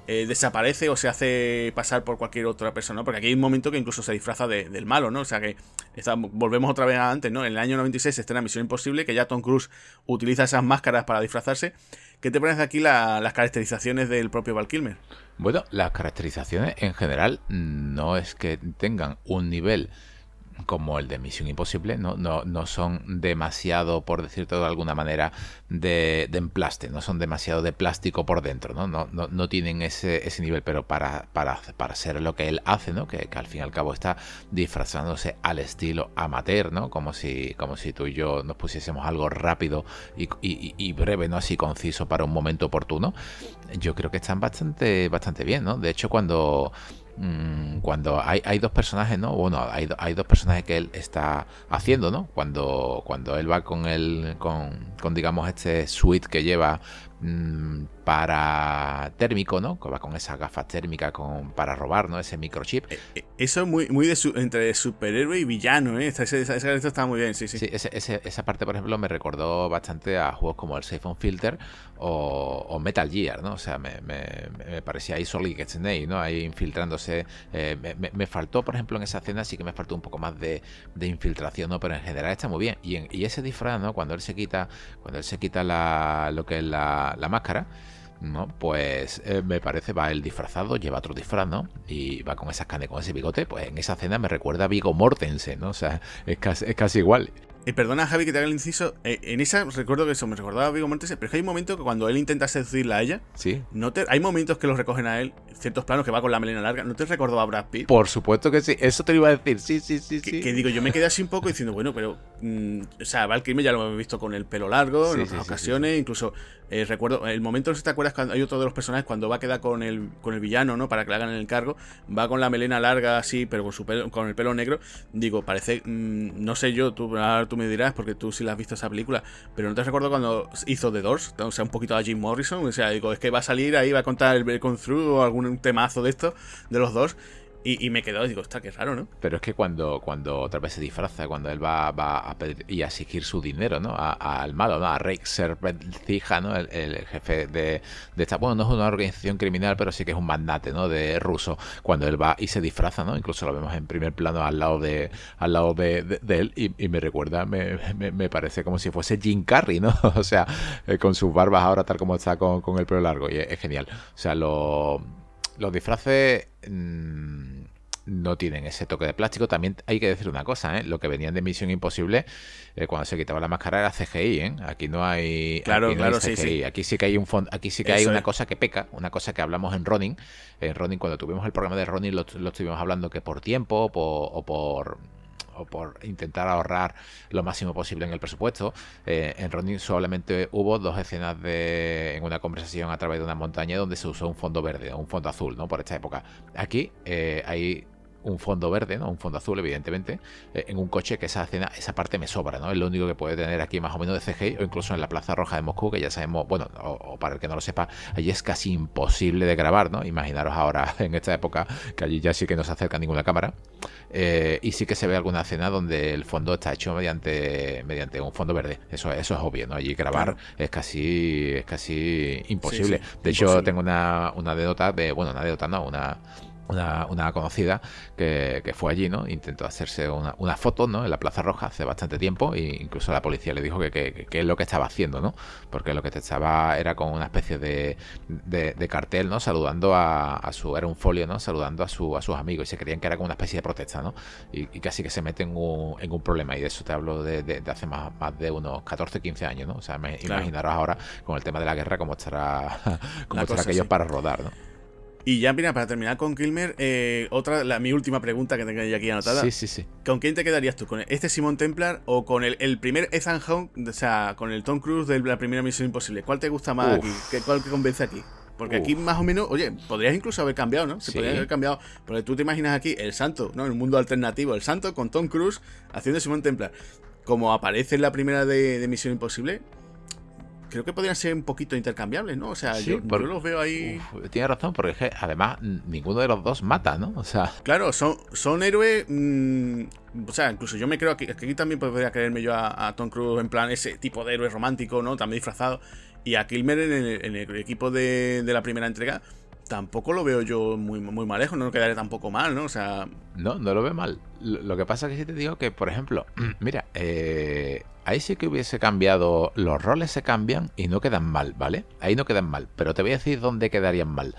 eh, desaparece o se hace pasar por cualquier otra persona, Porque aquí hay un momento que incluso se disfraza del malo, ¿no? O sea que volvemos otra vez a antes, ¿no? En el año 96 está en Misión Imposible, que ya Tom Cruise utiliza esas máscaras para disfrazarse. ¿Qué te parece aquí las caracterizaciones del propio Val? Bueno, las caracterizaciones en general no es que tengan un nivel como el de Misión Imposible, no, no, no son demasiado, por decirlo de alguna manera, de, de, emplaste, no son demasiado de plástico por dentro, ¿no? No, no, no tienen ese, ese nivel, pero para, para, para ser lo que él hace, ¿no? Que, al fin y al cabo está disfrazándose al estilo amateur, ¿no? Como si, como si tú y yo nos pusiésemos algo rápido y, y, breve, ¿no? Así conciso para un momento oportuno. Yo creo que están bastante, bastante bien, ¿no? De hecho, cuando mm, cuando hay, hay, dos personajes, ¿no? Bueno, hay, hay, dos personajes que él está haciendo, ¿no? Cuando, cuando él va con el, con, con digamos, este suite que lleva Mm, para térmico, ¿no? Va con esas gafas térmicas con, para robar, ¿no? Ese microchip. Eh, eh, eso es muy, muy de entre superhéroe y villano, ¿eh? Esa, está muy bien, sí, sí. sí esa parte, por ejemplo, me recordó bastante a juegos como el Safe on Filter o, Metal Gear, ¿no? O sea, me, parecía ahí Solid Snake, ¿no? Ahí infiltrándose. Eh, me, faltó, por ejemplo, en esa escena sí que me faltó un poco más de, infiltración, ¿no? Pero en general está muy bien. Y, y ese disfraz, ¿no? Cuando él se quita, cuando él se quita la, lo que es la la, máscara, ¿no? Pues eh, me parece, va el disfrazado, lleva otro disfraz, ¿no? Y va con esas canes, con ese bigote, pues en esa escena me recuerda a Vigo Mortensen, ¿no? O sea, es casi, es casi igual. Y perdona, Javi, que te haga el inciso. Eh, en esa recuerdo que eso me recordaba a Vigo Mortensen, pero es que hay un momento que cuando él intenta seducirla a ella, ¿Sí? no te, hay momentos que los recogen a él, ciertos planos que va con la melena larga. ¿No te recordó a Brad Pitt? Por supuesto que sí, eso te lo iba a decir. Sí, sí, sí. Que, sí. que digo, yo me quedé así un poco diciendo, bueno, pero. Mm, o sea, Val Kilmer ya lo hemos visto con el pelo largo en otras ocasiones, incluso eh, recuerdo, el momento, no sé si te acuerdas, cuando hay otro de los personajes cuando va a quedar con el, con el villano, ¿no? Para que le hagan el encargo, va con la melena larga así, pero con, su pelo, con el pelo negro. Digo, parece, mm, no sé yo, tú, tú me dirás, porque tú sí la has visto esa película, pero no te recuerdo cuando hizo The Doors, o sea, un poquito a Jim Morrison, o sea, digo, es que va a salir ahí, va a contar el Con Through o algún temazo de esto, de los dos. Y, me quedó, digo, está que raro, ¿no? Pero es que cuando, cuando otra vez se disfraza, cuando él va, va a pedir y a exigir su dinero, ¿no? Al malo, ¿no? A Reik Serpencija, ¿no? El, jefe de, de, esta. Bueno, no es una organización criminal, pero sí que es un mandate, ¿no? De ruso. Cuando él va y se disfraza, ¿no? Incluso lo vemos en primer plano al lado de, al lado de, él. Y, me recuerda, me, me, parece como si fuese Jim Carrey, ¿no? o sea, eh, con sus barbas ahora, tal como está con, con el pelo largo. Y es, genial. O sea, lo, los disfraces. Mmm, no tienen ese toque de plástico. También hay que decir una cosa, ¿eh? lo que venían de Misión Imposible eh, cuando se quitaba la máscara era CGI, ¿eh? Aquí no hay, claro, claro, Sí, sí. Aquí sí que hay un aquí sí que hay una cosa que peca, una cosa que hablamos en Ronin. En Ronin cuando tuvimos el programa de Ronin lo, estuvimos hablando que por tiempo o por o por intentar ahorrar lo máximo posible en el presupuesto. Eh, en Ronin solamente hubo dos escenas de, en una conversación a través de una montaña donde se usó un fondo verde un fondo azul, ¿no? Por esta época. Aquí eh, hay un fondo verde, ¿no? Un fondo azul, evidentemente, eh, en un coche que esa escena, esa parte me sobra, ¿no? Es lo único que puede tener aquí más o menos de CGI, o incluso en la Plaza Roja de Moscú, que ya sabemos, bueno, o, para el que no lo sepa, allí es casi imposible de grabar, ¿no? Imaginaros ahora, en esta época, que allí ya sí que no se acerca ninguna cámara. Eh, y sí que se ve alguna escena donde el fondo está hecho mediante, mediante un fondo verde. Eso, eso es obvio, ¿no? Allí grabar es casi es casi imposible. de hecho, tengo una, una anécdota de, bueno, una anécdota no, una una, una, conocida que, que, fue allí, ¿no? Intentó hacerse una, una, foto, ¿no? En la Plaza Roja hace bastante tiempo e incluso la policía le dijo que, que, es lo que estaba haciendo, ¿no? Porque lo que estaba era con una especie de, de, cartel, ¿no? Saludando a, a, su... Era un folio, ¿no? Saludando a, su, a sus amigos y se creían que era como una especie de protesta, ¿no? Y, casi que se mete en un, en un problema y de eso te hablo de, de, hace más, más de unos 14, 15 años, ¿no? O sea, imaginaros ahora con el tema de la guerra cómo estará, cómo estará aquello para rodar, ¿no? Y ya, mira, para terminar con Kilmer, eh, otra, la, mi última pregunta que tengo aquí anotada. Sí, sí, sí. ¿Con quién te quedarías tú? ¿Con este Simon Templar o con el, el primer Ethan Hunt, o sea, con el Tom Cruise de la primera Misión Imposible? ¿Cuál te gusta más aquí? ¿Qué, ¿Cuál te convence aquí? Porque aquí más o menos, oye, podrías incluso haber cambiado, ¿no? Se podría haber cambiado. Porque tú te imaginas aquí el santo, ¿no? En un mundo alternativo, el santo con Tom Cruise haciendo Simon Templar. Como aparece en la primera de, de Misión Imposible, creo que podrían ser un poquito intercambiables, ¿no? O sea, yo, los veo ahí. tiene razón, porque además ninguno de los dos mata, ¿no? O sea. Claro, son, son héroes. Mm, o sea, incluso yo me creo que aquí también podría creerme yo a, Tom Cruise en plan ese tipo de héroe romántico, ¿no? También disfrazado. Y a Kilmer en el, equipo de, de la primera entrega tampoco lo veo yo muy, muy malejo, no quedaré tampoco mal, ¿no? O sea. No, no lo veo mal. Lo que pasa es que si te digo que, por ejemplo, mira, eh, ahí sí que hubiese cambiado, los roles se cambian y no quedan mal, ¿vale? Ahí no quedan mal, pero te voy a decir dónde quedarían mal.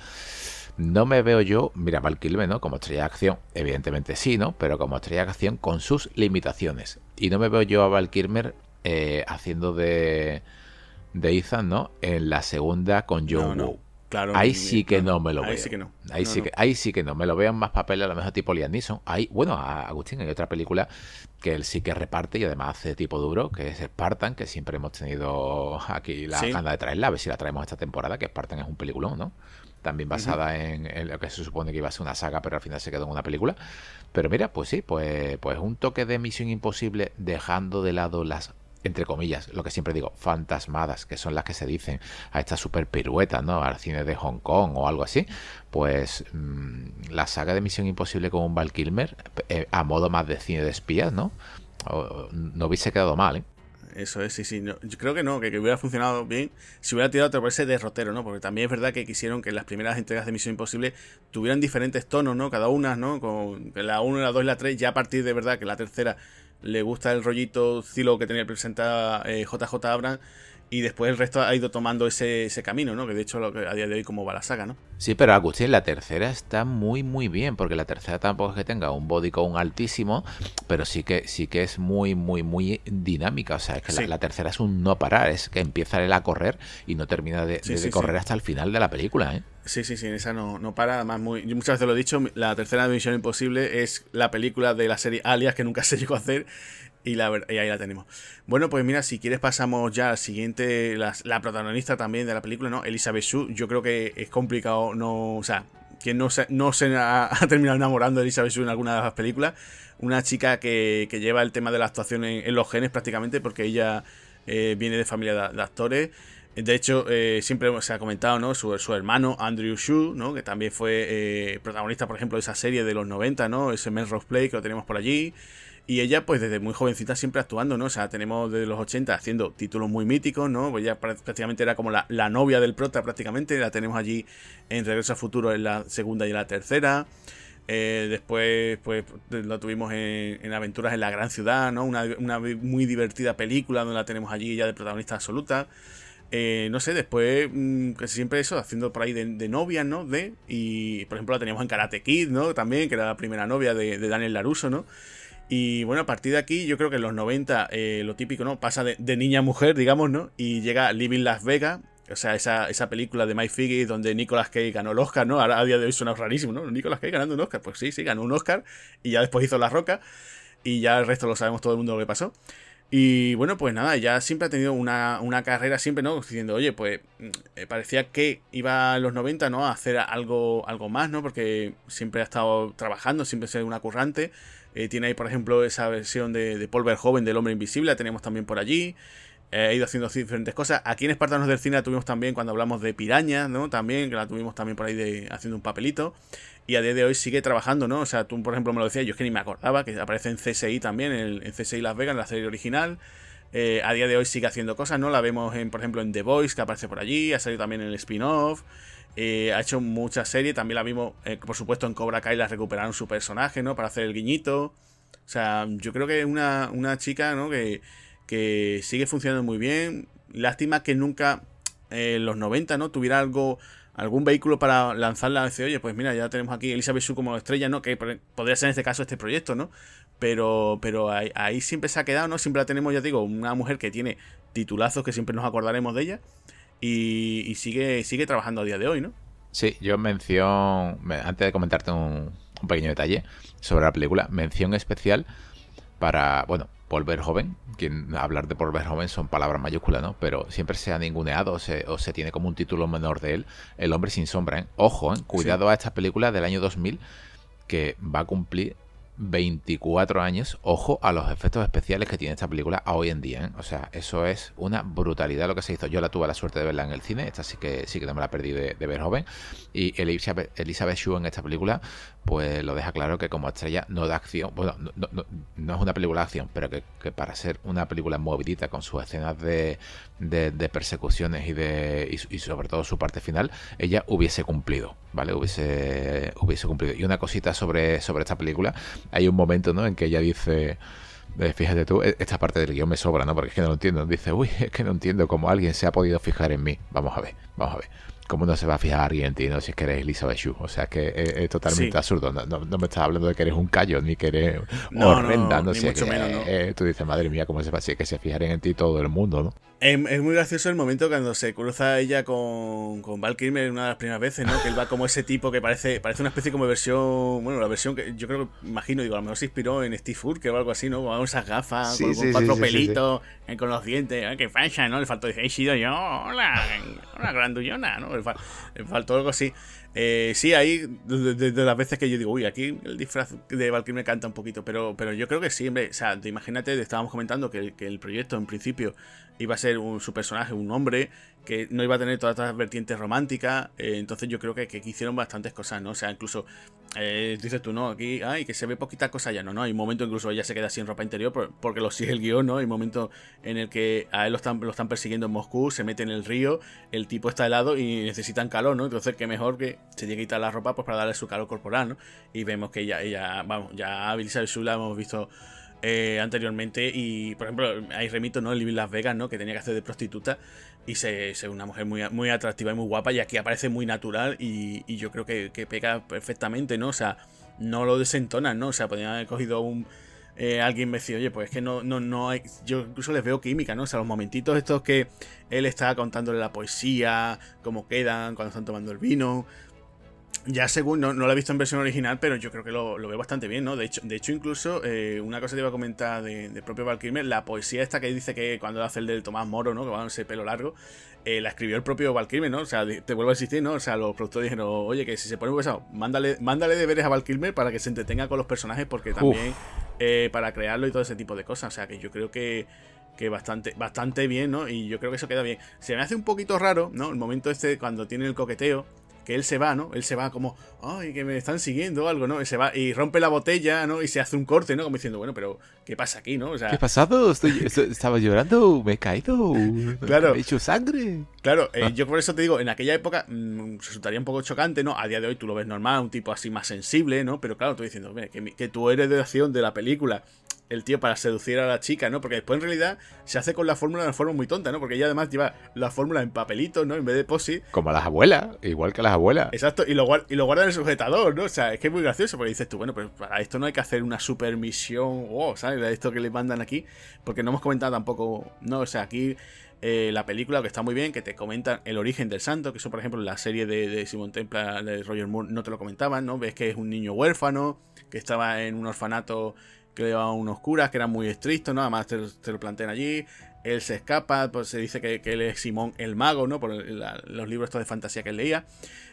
No me veo yo, mira, Val Kilmer, ¿no? Como estrella de acción, evidentemente sí, ¿no? Pero como estrella de acción con sus limitaciones. Y no me veo yo a Val Kilmer eh, haciendo de, de Ethan, ¿no? En la segunda con John Woo. Claro, ahí sí que no, me lo ahí veo. Sí que no. Ahí, sí Que, ahí sí que no. Me lo veo en más papeles, a lo mejor tipo Liam Neeson. Ahí, bueno, Agustín, hay otra película que él sí que reparte y además hace tipo duro, que es Spartan, que siempre hemos tenido aquí la gana de traerla, a ver si la traemos esta temporada, que Spartan es un peliculón, ¿no? También basada en, lo que se supone que iba a ser una saga, pero al final se quedó en una película. Pero mira, pues sí, pues, pues un toque de Misión Imposible dejando de lado las entre comillas, lo que siempre digo, fantasmadas, que son las que se dicen a estas super piruetas, ¿no? Al cine de Hong Kong o algo así, pues mm, la saga de Misión Imposible con un Val Kilmer, eh, a modo más de cine de espías, ¿no? no hubiese quedado mal, ¿eh? Eso es, sí, sí. yo creo que no, que, hubiera funcionado bien si hubiera tirado por ese derrotero, ¿no? Porque también es verdad que quisieron que las primeras entregas de Misión Imposible tuvieran diferentes tonos, ¿no? Cada una, ¿no? Con la 1, la 2 y la 3, ya a partir de verdad que la tercera le gusta el rollito Zilo que tenía presentada JJ eh, Abrams y después el resto ha ido tomando ese, ese camino, ¿no? Que de hecho lo que a día de hoy como va la saga, ¿no? Sí, pero Agustín, la tercera está muy muy bien, porque la tercera tampoco es que tenga un body un altísimo, pero sí que sí que es muy muy muy dinámica, o sea, es que la, tercera es un no parar, es que empieza él a correr y no termina de, correr hasta el final de la película, ¿eh? Sí, sí, sí, esa no, no para. Además, muy, yo muchas veces lo he dicho, la tercera Misión Imposible es la película de la serie Alias que nunca se llegó a hacer y, la, ahí la tenemos. Bueno, pues mira, si quieres pasamos ya al siguiente, la, protagonista también de la película, ¿no? Elizabeth Shue. Yo creo que es complicado, no, o sea, que no se, no se ha, terminado enamorando de Elizabeth Shue en alguna de las películas. Una chica que, lleva el tema de la actuación en, los genes prácticamente, porque ella eh, viene de familia de, actores. De hecho, eh, siempre se ha comentado, ¿no? Su, su, hermano, Andrew Shue, ¿no? Que también fue eh, protagonista, por ejemplo, de esa serie de los 90, ¿no? Ese Melrose Play que lo tenemos por allí. Y ella, pues desde muy jovencita siempre actuando, ¿no? O sea, tenemos desde los 80 haciendo títulos muy míticos, ¿no? Pues ya prácticamente era como la, novia del prota, prácticamente. La tenemos allí en Regreso a Futuro en la segunda y en la tercera. Eh, después, pues la tuvimos en, Aventuras en la Gran Ciudad, ¿no? Una, muy divertida película donde la tenemos allí ya de protagonista absoluta. Eh, no sé, después, mm, siempre eso, haciendo por ahí de, novia, ¿no? De, y por ejemplo la teníamos en Karate Kid, ¿no? También, que era la primera novia de, de Daniel Laruso, ¿no? Y bueno, a partir de aquí, yo creo que en los 90, eh, lo típico, ¿no? Pasa de, niña a mujer, digamos, ¿no? Y llega Living Las Vegas, o sea, esa, esa película de Mike Figgy donde Nicolas Cage ganó el Oscar, ¿no? Ahora a día de hoy suena rarísimo, ¿no? Nicolas Cage ganando un Oscar. Pues sí, sí, ganó un Oscar y ya después hizo La Roca y ya el resto lo sabemos todo el mundo lo que pasó. Y bueno, pues nada, ya siempre ha tenido una, carrera, siempre, ¿no? Diciendo, oye, pues eh, parecía que iba en los 90, ¿no? A hacer algo, algo más, ¿no? Porque siempre ha estado trabajando, siempre ha sido una currante. Eh, tiene ahí, por ejemplo, esa versión de, de Paul Verhoeven del Hombre Invisible, la tenemos también por allí. Eh, ha ido haciendo diferentes cosas. Aquí en Espartanos del Cine la tuvimos también cuando hablamos de Piraña, ¿no? También, que la tuvimos también por ahí de, haciendo un papelito. Y a día de hoy sigue trabajando, ¿no? O sea, tú, por ejemplo, me lo decías, yo es que ni me acordaba, que aparece en CSI también, en, en CSI Las Vegas, en la serie original. Eh, a día de hoy sigue haciendo cosas, ¿no? La vemos, en, por ejemplo, en The Voice, que aparece por allí, ha salido también en el spin-off. Eh, ha hecho muchas series, también la vimos, por supuesto, en Cobra Kai la recuperaron su personaje, ¿no? Para hacer el guiñito. O sea, yo creo que es una, una chica, ¿no? Que, que sigue funcionando muy bien. Lástima que nunca en los 90, ¿no? Tuviera algo algún vehículo para lanzarla, decir, oye, pues mira, ya tenemos aquí Elizabeth Shue como estrella, ¿no? Que podría ser en este caso este proyecto, ¿no? Pero, pero ahí, siempre se ha quedado, ¿no? Siempre la tenemos, ya digo, una mujer que tiene titulazos que siempre nos acordaremos de ella y, sigue, sigue trabajando a día de hoy, ¿no? Sí, yo mención, antes de comentarte un, pequeño detalle sobre la película, mención especial para, bueno, Paul Verhoeven, quien hablar de Paul Verhoeven son palabras mayúsculas, ¿no? Pero siempre se ha ninguneado o se, o se tiene como un título menor de él, El hombre sin sombra, ¿eh? Ojo, ¿eh? Cuidado a esta película del año 2000 que va a cumplir 24 años, ojo a los efectos especiales que tiene esta película a hoy en día. ¿eh? O sea, eso es una brutalidad lo que se hizo. Yo la tuve la suerte de verla en el cine, esta sí que sí que no me la perdí de, ver joven. Y Elizabeth, Shue en esta película, pues lo deja claro que como estrella no da acción. Bueno, no, es una película de acción, pero que, para ser una película movidita con sus escenas de, de, persecuciones y, de, y, sobre todo su parte final, ella hubiese cumplido, ¿vale? Hubiese, hubiese cumplido. Y una cosita sobre, sobre esta película hay un momento ¿no? en que ella dice Eh, fíjate tú, e, esta parte del guion me sobra, ¿no? Porque es que no lo entiendo. Dice, uy, es que no entiendo cómo alguien se ha podido fijar en mí. Vamos a ver, vamos a ver. ¿Cómo no se va a fijar alguien en ti, no? Si es que eres Elizabeth Shue. O sea, que es, totalmente absurdo. No, me estás hablando de que eres un callo, ni que eres horrenda. No, sé. Mucho menos, eh, tú dices, madre mía, ¿cómo se va? Si es que se fijarían en ti todo el mundo, ¿no? Es, muy gracioso el momento cuando se cruza ella con, con Val Kilmer una de las primeras veces, ¿no? Que él va como ese tipo que parece parece una especie como de versión. Bueno, la versión que yo creo que imagino, digo, a lo mejor se inspiró en Steve Urkel o algo así, ¿no? Con esas gafas, con, cuatro pelitos, eh, con los dientes, ¿eh? que fashion, ¿no? Le faltó decir, he sido yo, hola, hola, grandullona, ¿no? Faltó algo así. Eh, sí, ahí, de, las veces que yo digo, uy, aquí el disfraz de Valkyrie me canta un poquito, pero, pero yo creo que sí, hombre. O sea, te imagínate, estábamos comentando que, que el proyecto en principio iba a ser un, su personaje, un hombre, que no iba a tener todas estas vertientes románticas. Eh, entonces yo creo que, que, hicieron bastantes cosas, ¿no? O sea, incluso eh, dices tú, no, aquí, ay, que se ve poquita cosa ya, no, no. Hay un momento incluso ella se queda sin ropa interior porque lo sigue el guion, ¿no? Hay un momento en el que a él lo están, lo están persiguiendo en Moscú, se mete en el río, el tipo está helado y necesitan calor, ¿no? Entonces, qué mejor que se llegue a quitar la ropa pues para darle su calor corporal, ¿no? Y vemos que ella, ella vamos, ya a Elizabeth Shue la hemos visto eh, anteriormente. Y, por ejemplo, hay remito, ¿no? en Las Vegas, ¿no? Que tenía que hacer de prostituta. Y se, es una mujer muy, muy atractiva y muy guapa. Y aquí aparece muy natural. Y, yo creo que, que, pega perfectamente, ¿no? O sea, no lo desentona, ¿no? O sea, podría haber cogido un. Eh, alguien me oye, pues es que no, no, no hay. Yo incluso les veo química, ¿no? O sea, los momentitos estos que él está contándole la poesía, cómo quedan, cuando están tomando el vino ya según, no, no, lo he visto en versión original, pero yo creo que lo, lo veo bastante bien, ¿no? De hecho, de hecho incluso, eh, una cosa que te iba a comentar de, de propio Valkyrie, la poesía esta que dice que cuando hace el del Tomás Moro, ¿no? Que va a ese pelo largo, eh, la escribió el propio Valkyrie, ¿no? O sea, te vuelvo a insistir, ¿no? O sea, los productores dijeron, oye, que si se pone pesado, mándale, mándale deberes a Valkyrie para que se entretenga con los personajes, porque también eh, para crearlo y todo ese tipo de cosas. O sea, que yo creo que que bastante, bastante bien, ¿no? Y yo creo que eso queda bien. Se me hace un poquito raro, ¿no? El momento este cuando tiene el coqueteo, que él se va, ¿no? Él se va como, ay, que me están siguiendo o algo, ¿no? Y se va y rompe la botella, ¿no? Y se hace un corte, ¿no? Como diciendo, bueno, pero ¿qué pasa aquí, no? O sea, ¿Qué ha pasado? Estoy, estaba llorando, me he caído, claro, me he hecho sangre. Claro, eh, ah. yo por eso te digo, en aquella época mm, resultaría un poco chocante, ¿no? A día de hoy tú lo ves normal, un tipo así más sensible, ¿no? Pero claro, tú diciendo, que, que tu acción de la película el tío para seducir a la chica, ¿no? Porque después en realidad se hace con la fórmula de una forma muy tonta, ¿no? Porque ella además lleva la fórmula en papelitos, ¿no? En vez de posi. Como las abuelas, igual que las abuelas. Exacto, y lo, y lo guarda en el sujetador, ¿no? O sea, es que es muy gracioso porque dices tú, bueno, pues para esto no hay que hacer una super misión, oh, ¿sabes? Esto que le mandan aquí, porque no hemos comentado tampoco, no, o sea, aquí eh, la película que está muy bien, que te comentan el origen del santo, que eso por ejemplo en la serie de, de Simon Templa de Roger Moore no te lo comentaban, ¿no? Ves que es un niño huérfano, que estaba en un orfanato que le llevaban unos curas que eran muy estrictos, ¿no? Además te, lo plantean allí. Él se escapa, pues se dice que, él es Simón el Mago, ¿no? Por los libros estos de fantasía que él leía.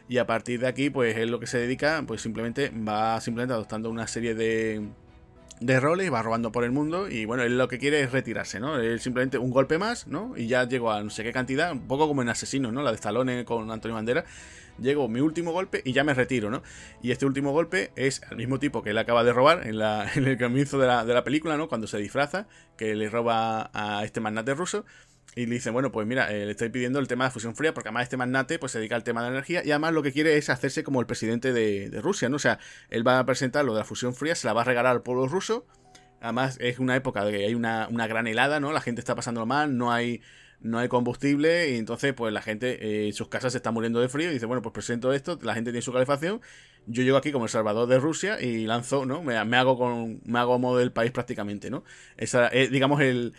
Y a partir de aquí, pues él lo que se dedica, pues simplemente va simplemente adoptando una serie de, de roles, va robando por el mundo y bueno, él lo que quiere es retirarse, ¿no? Él simplemente un golpe más, ¿no? Y ya llegó a no sé qué cantidad, un poco como en Asesinos, ¿no? La de Stallone con Antonio Bandera llego mi último golpe y ya me retiro, ¿no? Y este último golpe es al mismo tipo que él acaba de robar en, la, en el comienzo de la, de la película, ¿no? Cuando se disfraza, que le roba a este magnate ruso. Y le dice, bueno, pues mira, eh, le estoy pidiendo el tema de fusión fría, porque además este magnate pues se dedica al tema de la energía y además lo que quiere es hacerse como el presidente de, de Rusia, ¿no? O sea, él va a presentar lo de la fusión fría, se la va a regalar al pueblo ruso. Además, es una época de que hay una, una gran helada, ¿no? La gente está pasando mal, no hay no hay combustible y entonces pues la gente eh, en sus casas se está muriendo de frío y dice, bueno, pues presento esto, la gente tiene su calefacción, yo llego aquí como el salvador de Rusia y lanzo, ¿no? Me, hago con me hago modo del país prácticamente, ¿no? Esa es, digamos, el,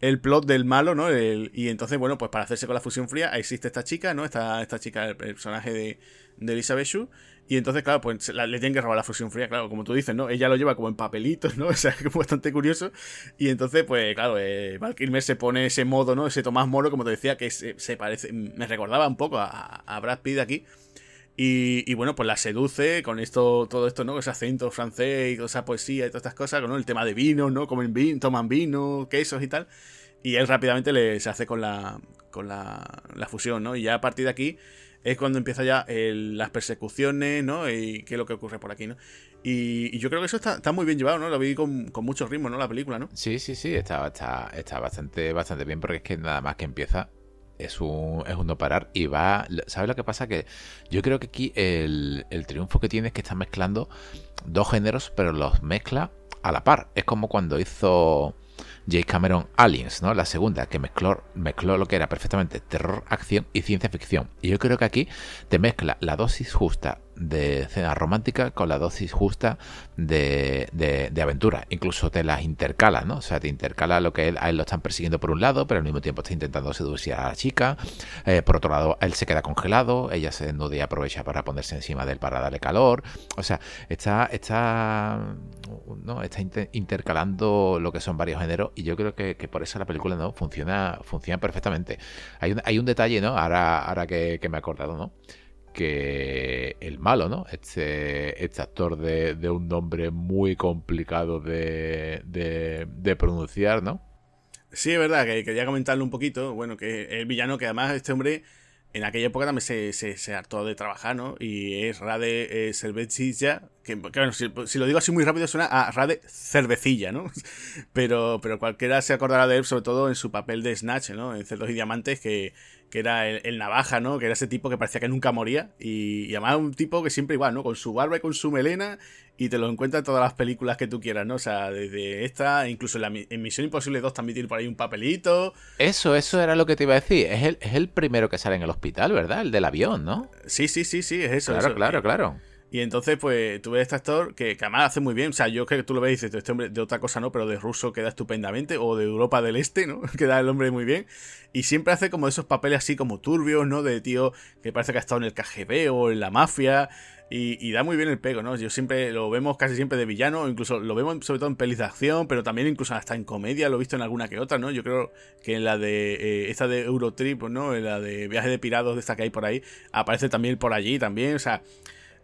el plot del malo, ¿no? y entonces, bueno, pues para hacerse con la fusión fría existe esta chica, ¿no? Esta, esta chica, el personaje de, de Elizabeth Shue, y entonces, claro, pues le tienen que robar la fusión fría, claro, como tú dices, ¿no? Ella lo lleva como en papelitos, ¿no? O sea, es bastante curioso. Y entonces, pues, claro, eh, Val se pone ese modo, ¿no? Ese Tomás Moro, como te decía, que se, parece, me recordaba un poco a, Brad Pitt aquí. Y, y, bueno, pues la seduce con esto, todo esto, ¿no? Ese acento francés y toda esa poesía y todas estas cosas, ¿no? El tema de vino, ¿no? Comen vino, toman vino, quesos y tal. Y él rápidamente le, se hace con la, con la, la fusión, ¿no? Y ya a partir de aquí es cuando empieza ya las persecuciones, ¿no? Y qué es lo que ocurre por aquí, ¿no? Y, yo creo que eso está, muy bien llevado, ¿no? Lo vi con, mucho ritmo, ¿no? La película, ¿no? Sí, sí, sí, está, está, está bastante, bastante bien porque es que nada más que empieza es un, es un no parar y va... ¿Sabes lo que pasa? Que yo creo que aquí el, el triunfo que tiene es que está mezclando dos géneros, pero los mezcla a la par. Es como cuando hizo Jake Cameron Aliens, ¿no? La segunda, que mezcló, mezcló lo que era perfectamente terror, acción y ciencia ficción. Y yo creo que aquí te mezcla la dosis justa de escena romántica con la dosis justa de, de, aventura. Incluso te las intercala, ¿no? O sea, te intercala lo que él, a él lo están persiguiendo por un lado, pero al mismo tiempo está intentando seducir a la chica. Eh, por otro lado, él se queda congelado, ella se desnuda y aprovecha para ponerse encima de él para darle calor. O sea, está, está, ¿no? está intercalando lo que son varios géneros y yo creo que, por eso la película no funciona, funciona perfectamente. Hay un, hay un detalle, ¿no? Ahora, ahora que, que me he acordado, ¿no? Que el malo, ¿no? Este, este actor de, un nombre muy complicado de, pronunciar, ¿no? Sí, es verdad, que quería comentarlo un poquito. Bueno, que el villano, que además este hombre en aquella época también se, se, hartó de trabajar, ¿no? Y es Rade eh, Cervecilla, que, bueno, si, lo digo así muy rápido suena a Rade Cervecilla, ¿no? pero, pero cualquiera se acordará de él, sobre todo en su papel de Snatch, ¿no? En Cerdos y Diamantes, que, que era el, navaja, ¿no? Que era ese tipo que parecía que nunca moría. Y, y, además un tipo que siempre igual, ¿no? Con su barba y con su melena. Y te lo encuentras en todas las películas que tú quieras, ¿no? O sea, desde esta, incluso en, la, en Misión Imposible 2 también tiene por ahí un papelito. Eso, eso era lo que te iba a decir. Es el, es el primero que sale en el hospital, ¿verdad? El del avión, ¿no? Sí, sí, sí, sí, es eso. Claro, claro, claro. Y entonces, pues, tú ves este actor que, que, además hace muy bien. O sea, yo creo que tú lo ves y dices, este hombre de otra cosa no, pero de ruso queda estupendamente. O de Europa del Este, ¿no? queda el hombre muy bien. Y siempre hace como esos papeles así como turbios, ¿no? De tío que parece que ha estado en el KGB o en la mafia. Y, da muy bien el pego, ¿no? Yo siempre lo vemos casi siempre de villano, incluso lo vemos sobre todo en pelis de acción, pero también incluso hasta en comedia, lo he visto en alguna que otra, ¿no? Yo creo que en la de eh, esta de Eurotrip, ¿no? En la de Viaje de Pirados, de esta que hay por ahí, aparece también por allí también, o sea,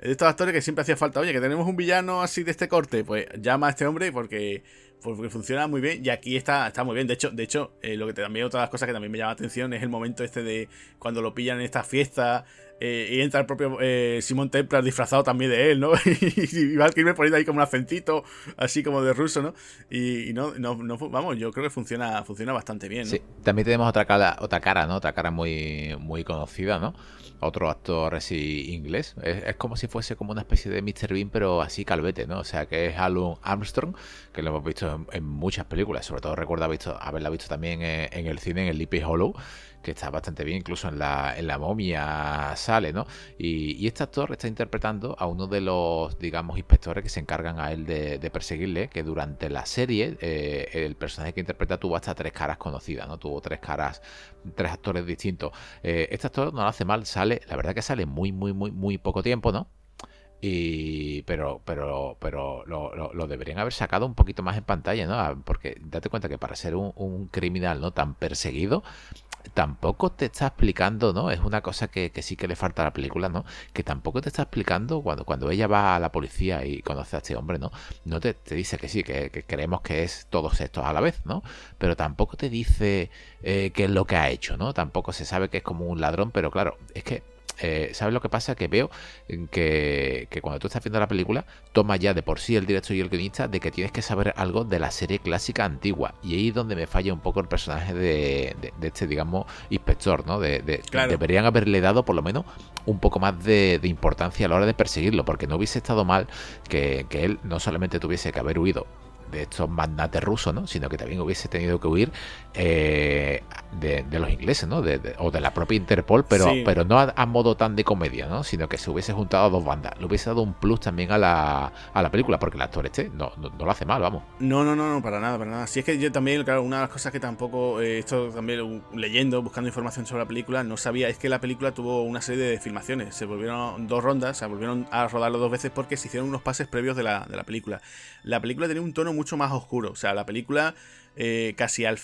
de estos actores que siempre hacía falta, oye, que tenemos un villano así de este corte, pues llama a este hombre porque, porque funciona muy bien y aquí está, está muy bien. De hecho, de hecho eh, lo que también otra de las cosas que también me llama la atención es el momento este de cuando lo pillan en esta fiesta eh, y entra el propio eh, Simón Templar disfrazado también de él, ¿no? y, va a irme poniendo ahí como un acentito, así como de ruso, ¿no? Y, no, no, vamos, yo creo que funciona, funciona bastante bien. ¿no? Sí, también tenemos otra cara, otra cara, ¿no? Otra cara muy, muy conocida, ¿no? otro actor así inglés. Es, como si fuese como una especie de Mr. Bean, pero así calvete, ¿no? O sea, que es Alan Armstrong, que lo hemos visto en, muchas películas. Sobre todo recuerdo visto, haberla visto también en, el cine, en el Sleepy Hollow, que está bastante bien, incluso en la, en la momia sale, ¿no? Y, este actor está interpretando a uno de los, digamos, inspectores que se encargan a él de, perseguirle, que durante la serie eh, el personaje que interpreta tuvo hasta tres caras conocidas, ¿no? Tuvo tres caras, tres actores distintos. Eh, este actor no lo hace mal, sale, la verdad que sale muy, muy, muy, muy poco tiempo, ¿no? Y, pero pero pero lo, deberían haber sacado un poquito más en pantalla, ¿no? Porque date cuenta que para ser un, criminal no tan perseguido, tampoco te está explicando, ¿no? Es una cosa que, sí que le falta a la película, ¿no? Que tampoco te está explicando cuando, cuando ella va a la policía y conoce a este hombre, ¿no? No te, dice que sí, que, creemos que es todos estos a la vez, ¿no? Pero tampoco te dice eh, qué es lo que ha hecho, ¿no? Tampoco se sabe que es como un ladrón, pero claro, es que eh, ¿sabes lo que pasa? Que veo que, que, cuando tú estás viendo la película, toma ya de por sí el director y el guionista de que tienes que saber algo de la serie clásica antigua. Y ahí es donde me falla un poco el personaje de, este, digamos, inspector, ¿no? De, Deberían haberle dado por lo menos un poco más de, importancia a la hora de perseguirlo, porque no hubiese estado mal que, que él no solamente tuviese que haber huido de estos magnates rusos, ¿no? sino que también hubiese tenido que huir eh, de, los ingleses, ¿no? o de la propia Interpol, pero, pero no a, modo tan de comedia, ¿no? sino que se hubiese juntado a dos bandas. Le hubiese dado un plus también a la, a la película, porque el actor este no, no, lo hace mal, vamos. No, no, no, no, para nada, para nada. Si es que yo también, claro, una de las cosas que tampoco, eh, esto también leyendo, buscando información sobre la película, no sabía, es que la película tuvo una serie de filmaciones, se volvieron dos rondas, se volvieron a rodarlo dos veces porque se hicieron unos pases previos de la, de la película. La película tenía un tono mucho más oscuro. O sea, la película, eh, casi al,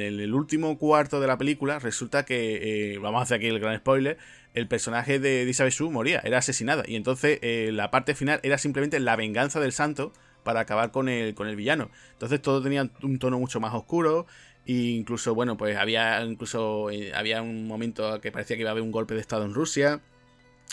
el último cuarto de la película, resulta que, eh, vamos a hacer aquí el gran spoiler, el personaje de Elizabeth Shue moría, era asesinada. Y entonces eh, la parte final era simplemente la venganza del santo para acabar con el, con el villano. Entonces todo tenía un tono mucho más oscuro. E incluso, bueno, pues había incluso había un momento que parecía que iba a haber un golpe de estado en Rusia.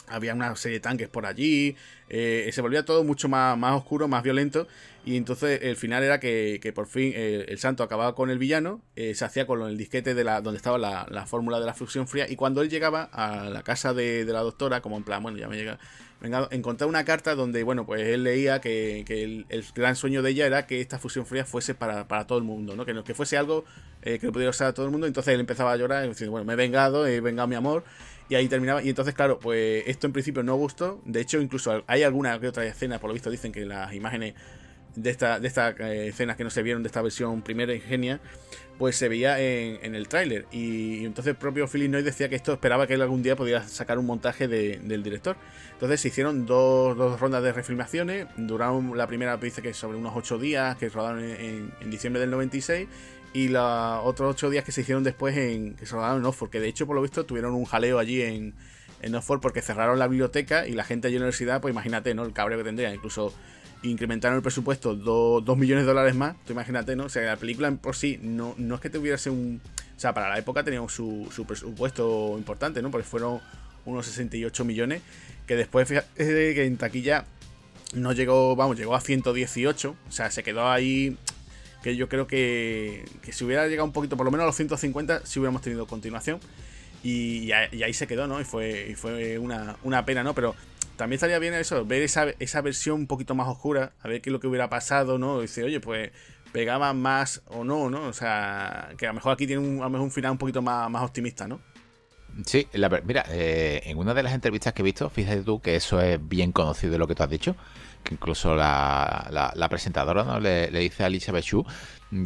Había una serie de tanques por allí, eh, se volvía todo mucho más, más oscuro, más violento, y entonces el final era que, por fin eh, el santo acababa con el villano, eh, se hacía con el disquete de la, donde estaba la, fórmula de la fusión fría, y cuando él llegaba a la casa de, la doctora, como en plan, bueno, ya me llega, venga, encontré una carta donde, bueno, pues él leía que, el, gran sueño de ella era que esta fusión fría fuese para, todo el mundo, ¿no? Que, que fuese algo que pudiera usar a todo el mundo, entonces él empezaba a llorar, diciendo, bueno, me he vengado, he vengado mi amor, y ahí terminaba. Y entonces, claro, pues esto en principio no gustó. De hecho, incluso hay alguna que otra escena, por lo visto, dicen que las imágenes de esta, de estas eh, escenas que no se vieron de esta versión primera ingenia, pues se veía en, el tráiler. Y, entonces el propio Philip Noy decía que esto esperaba que él algún día pudiera sacar un montaje del director. Entonces se hicieron dos, rondas de refilmaciones. Duraron la primera, dice que sobre unos 8 días, que rodaron en, en diciembre del 96 y los otros ocho días que se hicieron después en que se rodaron en Oxford, que de hecho por lo visto tuvieron un jaleo allí en, en Oxford porque cerraron la biblioteca y la gente allí en la universidad, pues imagínate, ¿no? El cabreo que tendría, incluso incrementaron el presupuesto dos millones de dólares más, tú imagínate, ¿no? O sea, la película por sí no, no es que tuviese un... O sea, para la época tenía su, su presupuesto importante, ¿no? Porque fueron unos 68 millones, que después, fíjate que en taquilla no llegó, vamos, llegó a 118, o sea, se quedó ahí que yo creo que, que si hubiera llegado un poquito, por lo menos a los 150, si hubiéramos tenido continuación. Y, ahí se quedó, ¿no? Y fue, fue una, una, pena, ¿no? Pero también estaría bien eso, ver esa, esa versión un poquito más oscura, a ver qué es lo que hubiera pasado, ¿no? Dice, oye, pues pegaba más o no, ¿no? O sea, que a lo mejor aquí tiene un, a lo mejor un final un poquito más, más optimista, ¿no? Sí, la, mira, eh, en una de las entrevistas que he visto, fíjate tú que eso es bien conocido de lo que tú has dicho, que incluso la, la, presentadora ¿no? le, dice a Elizabeth Shue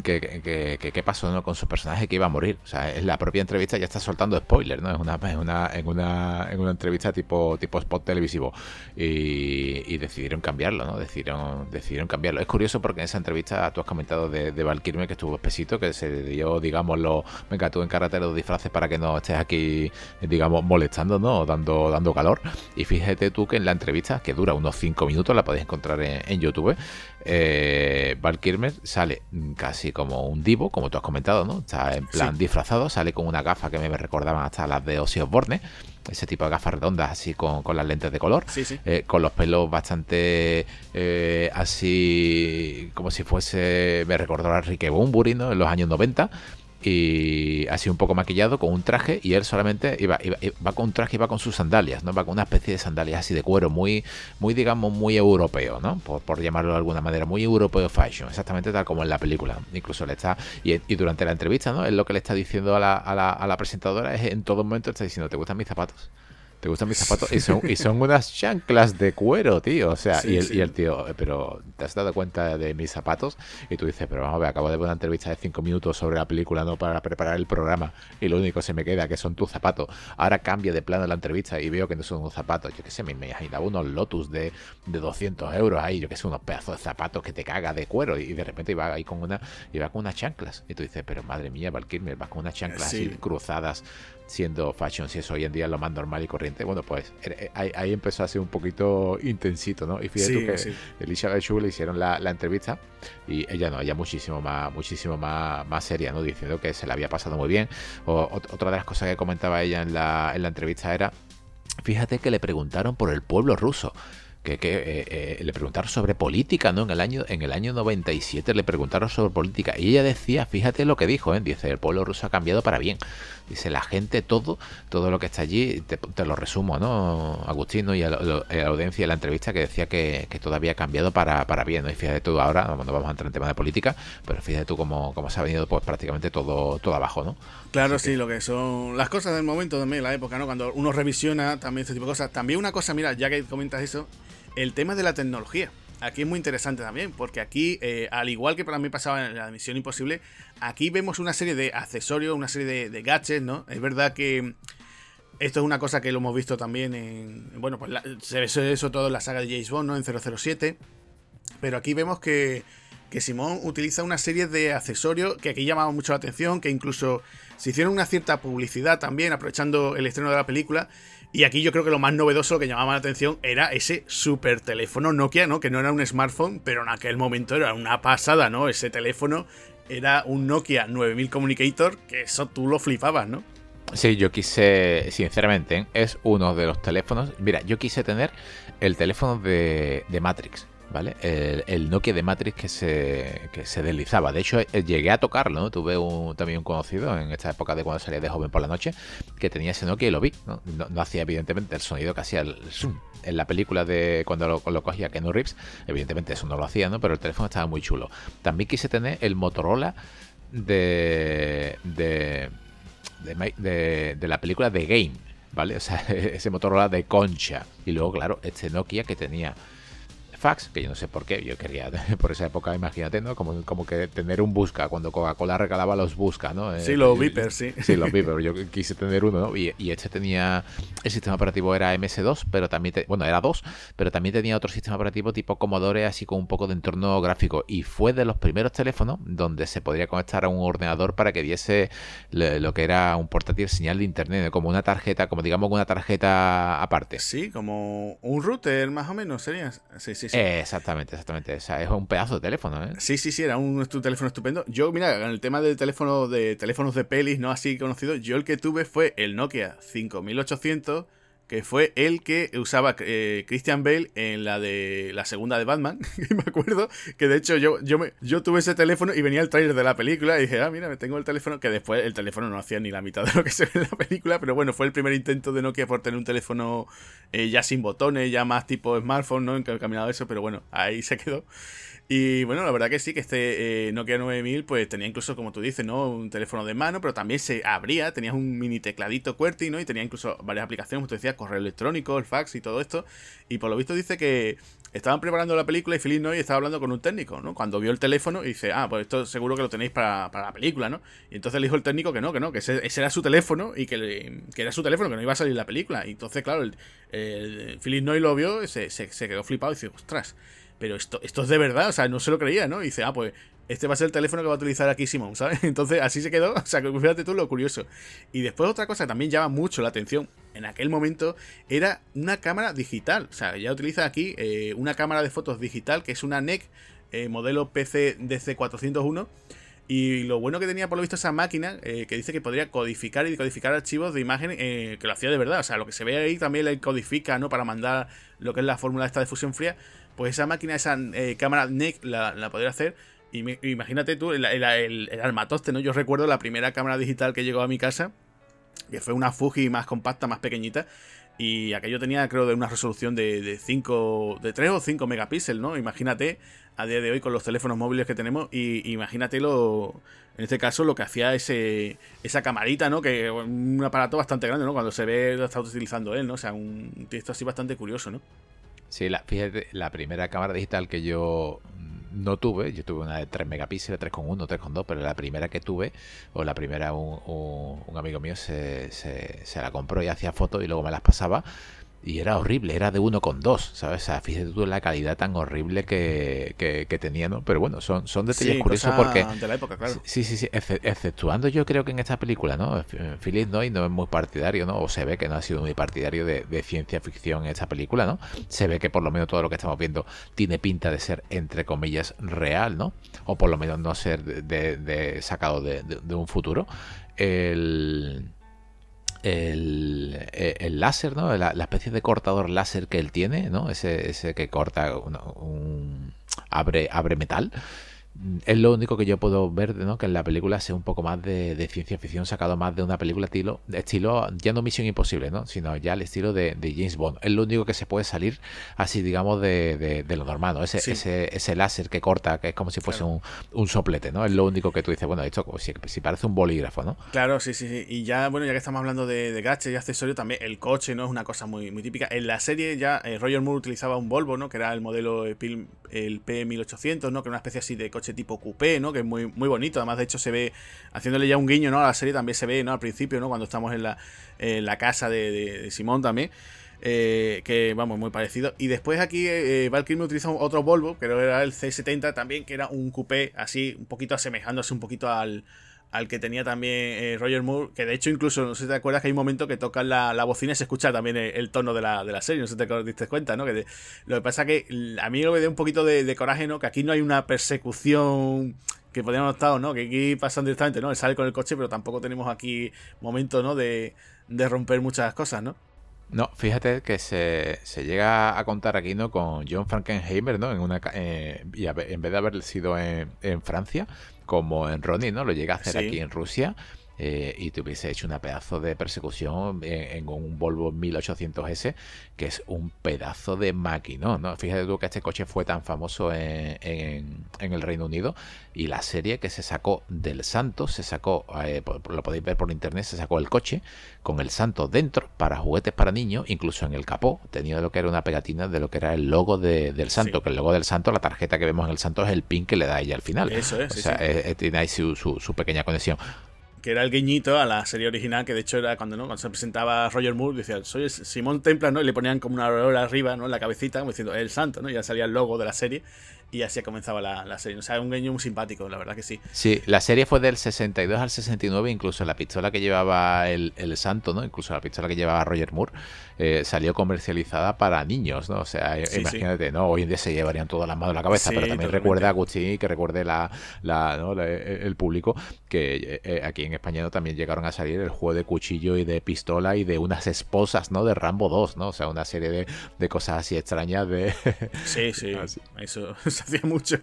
que, que, pasó ¿no? con su personaje que iba a morir. O sea, en la propia entrevista ya está soltando spoiler, ¿no? Es una, una, en, una, en una entrevista tipo, tipo spot televisivo. Y, decidieron cambiarlo, ¿no? Decidieron, decidieron cambiarlo. Es curioso porque en esa entrevista tú has comentado de, de Valkyrie que estuvo espesito, que se dio, digamos, lo, venga, tú encárgate los disfraces para que no estés aquí, digamos, molestando, ¿no? Dando, dando calor. Y fíjate tú que en la entrevista, que dura unos 5 minutos, la podéis encontrar en, en YouTube, eh, Val sale casi como un divo, como tú has comentado, ¿no? Está en plan disfrazado, sale con una gafa que me recordaban hasta las de Ozzy Osbourne, ese tipo de gafas redondas así con, las lentes de color, eh, con los pelos bastante eh, así como si fuese, me recordó a Ricky Bunbury, ¿no? En los años 90 y así un poco maquillado con un traje y él solamente iba, va con un traje y va con sus sandalias, ¿no? Va con una especie de sandalias así de cuero, muy, muy digamos, muy europeo, ¿no? Por, llamarlo de alguna manera, muy europeo fashion, exactamente tal como en la película. Incluso le está, y, durante la entrevista, ¿no? Es lo que le está diciendo a la, a la, a la presentadora, es en todo momento está diciendo, ¿te gustan mis zapatos? ¿Te gustan mis zapatos? Y son, y son unas chanclas de cuero, tío. O sea, y, el, tío, pero ¿te has dado cuenta de mis zapatos? Y tú dices, pero vamos a ver, acabo de ver una entrevista de cinco minutos sobre la película, no para preparar el programa. Y lo único que se me queda que son tus zapatos. Ahora cambia de plano la entrevista y veo que no son unos zapatos. Yo qué sé, me imaginaba unos Lotus de, de 200 euros ahí. Yo qué sé, unos pedazos de zapatos que te caga de cuero. Y de repente iba ahí con una, iba con unas chanclas. Y tú dices, pero madre mía, Valkyrie, vas con unas chanclas así cruzadas siendo fashion, si es hoy en día lo más normal y corriente. Bueno, pues eh, eh, ahí, empezó a ser un poquito intensito, ¿no? Y fíjate que sí. Elizabeth Shue le hicieron la, entrevista y ella no, ella muchísimo más, muchísimo más, más seria, ¿no? Diciendo que se le había pasado muy bien. O, otra de las cosas que comentaba ella en la, en la entrevista era, fíjate que le preguntaron por el pueblo ruso que, eh, eh, le preguntaron sobre política, ¿no? En el año en el año 97 le preguntaron sobre política y ella decía, fíjate lo que dijo, ¿eh? dice, el pueblo ruso ha cambiado para bien. Dice, la gente, todo, todo lo que está allí, te, lo resumo, ¿no? Agustín, y a, la audiencia de la entrevista que decía que, que todo había cambiado para, para bien, ¿no? Y fíjate tú ahora, no vamos a entrar en tema de política, pero fíjate tú cómo, cómo se ha venido pues prácticamente todo, todo abajo, ¿no? Claro, sí, lo que son las cosas del momento también, la época, ¿no? Cuando uno revisiona también este tipo de cosas. También una cosa, mira, ya que comentas eso, el tema de la tecnología. Aquí es muy interesante también, porque aquí, eh, al igual que para mí pasaba en la Misión Imposible, aquí vemos una serie de accesorios, una serie de, gadgets, ¿no? Es verdad que esto es una cosa que lo hemos visto también en. Bueno, pues se ve eso todo en la saga de James Bond, ¿no? En 007. Pero aquí vemos que, que Simón utiliza una serie de accesorios que aquí llamaban mucho la atención, que incluso se hicieron una cierta publicidad también, aprovechando el estreno de la película. Y aquí yo creo que lo más novedoso que llamaba la atención era ese super teléfono Nokia, ¿no? Que no era un smartphone, pero en aquel momento era una pasada, ¿no? Ese teléfono era un Nokia 9000 Communicator, que eso tú lo flipabas, ¿no? Sí, yo quise, sinceramente, es uno de los teléfonos. Mira, yo quise tener el teléfono de Matrix. El, Nokia de Matrix que se, que se deslizaba. De hecho, eh, llegué a tocarlo. Tuve también un conocido en esta época de cuando salía de joven por la noche que tenía ese Nokia y lo vi, ¿no? No, hacía evidentemente el sonido que hacía zoom. En la película de cuando lo, cogía Kenu Reeves, evidentemente eso no lo hacía, ¿no? Pero el teléfono estaba muy chulo. También quise tener el Motorola de, de, de, de la película de Game, ¿vale? O sea, ese Motorola de concha. Y luego, claro, este Nokia que tenía fax, que yo no sé por qué, yo quería, por esa época, imagínate, ¿no? Como, como que tener un busca, cuando Coca-Cola regalaba los busca, ¿no? Sí, los Vipers, sí. Sí, los Vipers, yo quise tener uno, ¿no? Y, este tenía, el sistema operativo era MS2, pero también, bueno, era 2, pero también tenía otro sistema operativo tipo Commodore, así con un poco de entorno gráfico, y fue de los primeros teléfonos donde se podría conectar a un ordenador para que diese lo que era un portátil señal de internet, como una tarjeta, como digamos una tarjeta aparte. Sí, como un router más o menos sería. Sí, sí, sí. Exactamente, exactamente. O sea, es un pedazo de teléfono, ¿eh? Sí, sí, sí, era un, teléfono estupendo. Yo, mira, en el tema del teléfono de teléfonos de pelis, no así conocido, yo el que tuve fue el Nokia 5800 que fue el que usaba eh, Christian Bale en la de la segunda de Batman. me acuerdo que de hecho yo, yo, me, yo tuve ese teléfono y venía el trailer de la película y dije, ah, mira, me tengo el teléfono, que después el teléfono no hacía ni la mitad de lo que se ve en la película, pero bueno, fue el primer intento de Nokia por tener un teléfono eh, ya sin botones, ya más tipo smartphone, ¿no? Encaminado eso, pero bueno, ahí se quedó. Y bueno, la verdad que sí, que este eh, Nokia 9000 pues tenía incluso, como tú dices, ¿no? Un teléfono de mano, pero también se abría, tenías un mini tecladito QWERTY, ¿no? Y tenía incluso varias aplicaciones, como tú decías, correo electrónico, el fax y todo esto. Y por lo visto dice que estaban preparando la película y Philip Noy estaba hablando con un técnico, ¿no? Cuando vio el teléfono y dice, ah, pues esto seguro que lo tenéis para, la película, ¿no? Y entonces le dijo el técnico que no, que no, que ese, era su teléfono y que, era su teléfono, que no iba a salir la película. Y entonces, claro, el, Philip Noy lo vio, se, se, se quedó flipado y dice, ostras pero esto, esto es de verdad, o sea, no se lo creía, ¿no? Dice, ah, pues este va a ser el teléfono que va a utilizar aquí Simón, ¿sabes? Entonces así se quedó, o sea, fíjate tú lo curioso. Y después otra cosa que también llama mucho la atención en aquel momento era una cámara digital, o sea, ya utiliza aquí eh, una cámara de fotos digital que es una NEC eh, modelo PC DC401. Y lo bueno que tenía por lo visto esa máquina, eh, que dice que podría codificar y decodificar archivos de imagen, que lo hacía de verdad. O sea, lo que se ve ahí también le codifica, ¿no? Para mandar lo que es la fórmula esta de fusión fría pues esa máquina, esa eh, cámara NEC la, la podría hacer. Y imagínate tú el, el, armatoste, ¿no? Yo recuerdo la primera cámara digital que llegó a mi casa, que fue una Fuji más compacta, más pequeñita. Y aquello tenía, creo, de una resolución de, de 5, de 3 o 5 megapíxeles, ¿no? Imagínate a día de hoy con los teléfonos móviles que tenemos y imagínate lo, en este caso lo que hacía ese, esa camarita, ¿no? Que un aparato bastante grande, ¿no? Cuando se ve lo está utilizando él, ¿no? O sea, un texto así bastante curioso, ¿no? Sí, la, fíjate, la primera cámara digital que yo no tuve, yo tuve una de 3 megapíxeles, 3,1, 3,2, pero la primera que tuve, o la primera un, un, amigo mío se, se, se, la compró y hacía fotos y luego me las pasaba y era horrible, era de 1,2, ¿sabes? O sea, fíjate tú la calidad tan horrible que, que, tenía, ¿no? Pero bueno, son, son detalles curiosos porque... De la época, claro. Sí, sí, sí, exceptuando yo creo que en esta película, ¿no? Philip Noy no es muy partidario, ¿no? O se ve que no ha sido muy partidario de, ciencia ficción en esta película, ¿no? Se ve que por lo menos todo lo que estamos viendo tiene pinta de ser, entre comillas, real, ¿no? O por lo menos no ser de, de sacado de, un futuro. El el, eh, el, láser, ¿no? La, especie de cortador láser que él tiene, ¿no? Ese, ese que corta un, abre, abre metal es lo único que yo puedo ver, ¿no? Que en la película sea un poco más de, ciencia ficción, sacado más de una película estilo, estilo, ya no Misión Imposible, ¿no? Sino ya el estilo de, James Bond. Es lo único que se puede salir así, digamos, de, lo normal, ¿no? Ese, ese, ese, láser que corta, que es como si fuese un, un, soplete, ¿no? Es lo único que tú dices, bueno, esto si, si, parece un bolígrafo, ¿no? Claro, sí, sí, sí. Y ya, bueno, ya que estamos hablando de, de gadgets y accesorios, también el coche, ¿no? Es una cosa muy, muy típica. En la serie ya eh, Roger Moore utilizaba un Volvo, ¿no? Que era el modelo el P1800, ¿no? Que era una especie así de coche tipo coupé, ¿no? Que es muy, muy bonito. Además, de hecho, se ve, haciéndole ya un guiño, ¿no? A la serie también se ve, ¿no? Al principio, ¿no? Cuando estamos en la, la casa de, Simón también. Eh, que vamos, muy parecido. Y después aquí eh, Val utiliza otro Volvo, que era el C70 también, que era un coupé así, un poquito asemejándose un poquito al, al que tenía también eh, Roger Moore, que de hecho incluso, no sé si te acuerdas que hay un momento que toca la, la bocina y se escucha también el, tono de la, de la, serie, no sé si te diste cuenta, ¿no? Que lo que pasa que a mí me da un poquito de, coraje, ¿no? Que aquí no hay una persecución que podríamos estar, ¿no? Que aquí pasan directamente, ¿no? Él sale con el coche, pero tampoco tenemos aquí momento, ¿no? De, de romper muchas cosas, ¿no? No, fíjate que se, llega a contar aquí, ¿no? Con John Frankenheimer, ¿no? En una, eh, y en vez de haber sido en, en, Francia, como en Ronnie, ¿no? Lo llega a hacer aquí en Rusia. Eh, y te hubiese hecho una pedazo de persecución en, un Volvo 1800S, que es un pedazo de máquina, ¿no? Fíjate tú que este coche fue tan famoso en, el Reino Unido y la serie que se sacó del Santo, se sacó, eh, lo podéis ver por internet, se sacó el coche con el Santo dentro para juguetes para niños, incluso en el capó tenía lo que era una pegatina de lo que era el logo del Santo, que el logo del Santo, la tarjeta que vemos en el Santo es el pin que le da ella al final. Eso es. O sea, tiene ahí su, su pequeña conexión que era el guiñito a la serie original, que de hecho era cuando, ¿no? cuando se presentaba Roger Moore, decía, soy Simón Templar, ¿no? Y le ponían como una aurora arriba, ¿no? En la cabecita, como diciendo, el santo, ¿no? Y ya salía el logo de la serie y así comenzaba la, serie. O sea, un guiño muy simpático, la verdad que sí. Sí, la serie fue del 62 al 69, incluso la pistola que llevaba el, santo, ¿no? Incluso la pistola que llevaba Roger Moore eh, salió comercializada para niños, ¿no? O sea, imagínate, ¿no? Hoy en día se llevarían todas las manos en la cabeza, pero también recuerda a Agustín, que recuerde la, el público, que eh, eh, aquí en España también llegaron a salir el juego de cuchillo y de pistola y de unas esposas, ¿no? De Rambo 2, ¿no? O sea, una serie de, de cosas así extrañas de... Sí, sí, eso hacía mucho.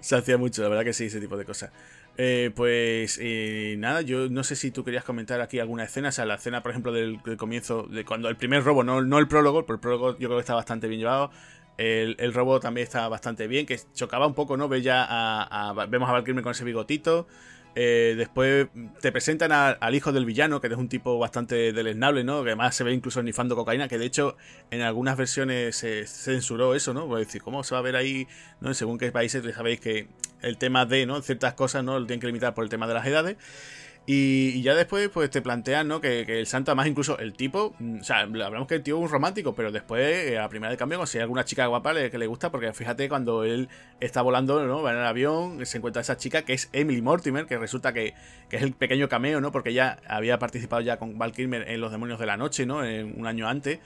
se hacía mucho, la verdad que sí, ese tipo de cosas. Eh, pues eh, nada, yo no sé si tú querías comentar aquí alguna escena, o sea, la escena, por ejemplo, del, comienzo, de cuando el primer robo, no, no el prólogo, pero el prólogo yo creo que está bastante bien llevado. El, el robo también está bastante bien, que chocaba un poco, ¿no? Ve ya a, vemos a Valkyrie con ese bigotito. Eh, después te presentan al hijo del villano, que es un tipo bastante deleznable, ¿no? Que además se ve incluso nifando cocaína, que de hecho en algunas versiones se censuró eso, ¿no? Pues decir, ¿cómo se va a ver ahí? ¿no? Según qué países, sabéis que el tema de, ¿no? Ciertas cosas, ¿no? Lo tienen que limitar por el tema de las edades. Y, ya después, pues te plantean, ¿no? Que, el santo, más incluso el tipo, mm, o sea, hablamos que el tío es un romántico, pero después, eh, a primera de cambio, si hay alguna chica guapa que le gusta, porque fíjate cuando él está volando, ¿no? Va en el avión, se encuentra esa chica que es Emily Mortimer, que resulta que, es el pequeño cameo, ¿no? Porque ella había participado ya con Val Kilmer en Los Demonios de la Noche, ¿no? En, un año antes.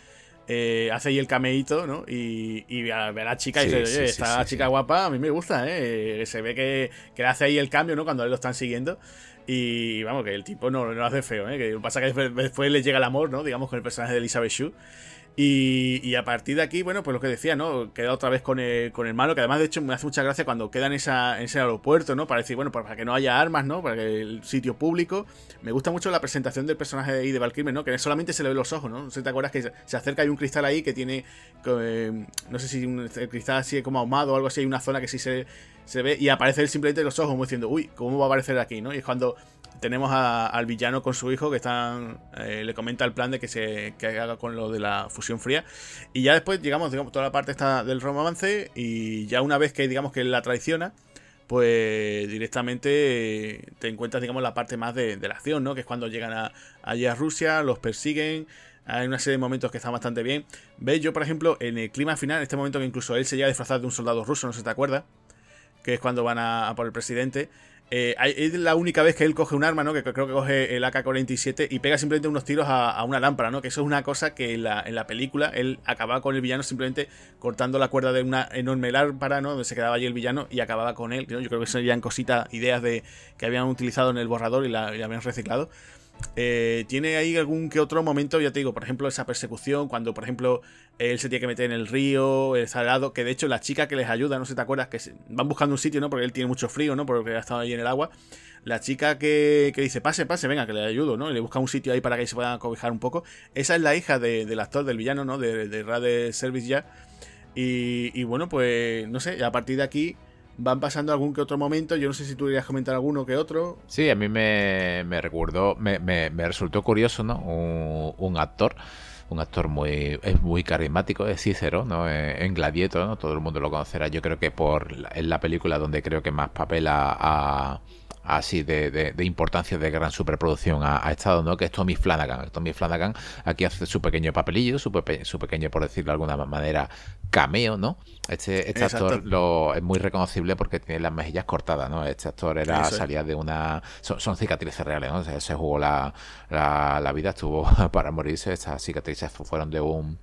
Eh, hace ahí el cameíto, ¿no? Y, y a, ver a la chica y dice, oye, esta chica guapa a mí me gusta, ¿eh? Se ve que, que hace ahí el cambio, ¿no? Cuando él lo están siguiendo. Y vamos, que el tipo no, lo hace feo, ¿eh? Que pasa que después, le llega el amor, ¿no? Digamos, con el personaje de Elizabeth Shue. Y, a partir de aquí, bueno, pues lo que decía, ¿no? Queda otra vez con el, con el malo, que además, de hecho, me hace mucha gracia cuando queda en, esa, en ese aeropuerto, ¿no? Para decir, bueno, pues para que no haya armas, ¿no? Para que el sitio público. Me gusta mucho la presentación del personaje de ahí de Valkyrie, ¿no? Que solamente se le ve los ojos, ¿no? No sé te acuerdas que se acerca, hay un cristal ahí que tiene, eh, no sé si un, el cristal así como ahumado o algo así, hay una zona que sí se, se ve y aparece él simplemente los ojos, como diciendo, uy, ¿cómo va a aparecer aquí, ¿no? Y es cuando tenemos al villano con su hijo que están eh, le comenta el plan de que se haga con lo de la fusión fría. Y ya después llegamos digamos toda la parte está del romance y ya una vez que digamos que la traiciona pues directamente te encuentras digamos la parte más de, la acción no que es cuando llegan a, allí a Rusia los persiguen hay una serie de momentos que están bastante bien. Ves yo por ejemplo en el clima final en este momento que incluso él se llega a disfrazar de un soldado ruso no se te acuerda que es cuando van a por el presidente eh, es la única vez que él coge un arma, ¿no? Que creo que coge el AK-47 y pega simplemente unos tiros a, una lámpara, ¿no? Que eso es una cosa que en la, película él acababa con el villano simplemente cortando la cuerda de una enorme lámpara, ¿no? Donde se quedaba allí el villano y acababa con él. Yo creo que serían cositas, ideas de que habían utilizado en el borrador y la habían reciclado. Eh, tiene ahí algún que otro momento, ya te digo, por ejemplo, esa persecución, cuando, por ejemplo, él se tiene que meter en el río, el salado, que de hecho la chica que les ayuda, no sé te acuerdas, que van buscando un sitio, ¿no? Porque él tiene mucho frío, ¿no? Porque ha estado ahí en el agua. La chica que, dice, pase, pase, venga, que le ayudo, ¿no? Y le busca un sitio ahí para que se pueda cobijar un poco. Esa es la hija del actor, del villano, ¿no? De, de Service ya. Y, y bueno, pues, no sé, a partir de aquí van pasando algún que otro momento. Yo no sé si tú querías comentar alguno que otro. Sí, a mí me, me recordó, me, me, resultó curioso, ¿no? Un, actor. Un actor muy, es muy carismático, es Cícero, ¿no? En Gladiator, ¿no? Todo el mundo lo conocerá. Yo creo que por es la película donde creo que más papel ha, así de, importancia de gran superproducción ha, estado, ¿no? Que es Tommy Flanagan. Tommy Flanagan aquí hace su pequeño papelillo, su, su pequeño, por decirlo de alguna manera, cameo, ¿no? Este, este actor lo, es muy reconocible porque tiene las mejillas cortadas, ¿no? Este actor era, salía de una... Son, cicatrices reales, ¿no? se jugó la, la, vida, estuvo para morirse, estas cicatrices fueron de un,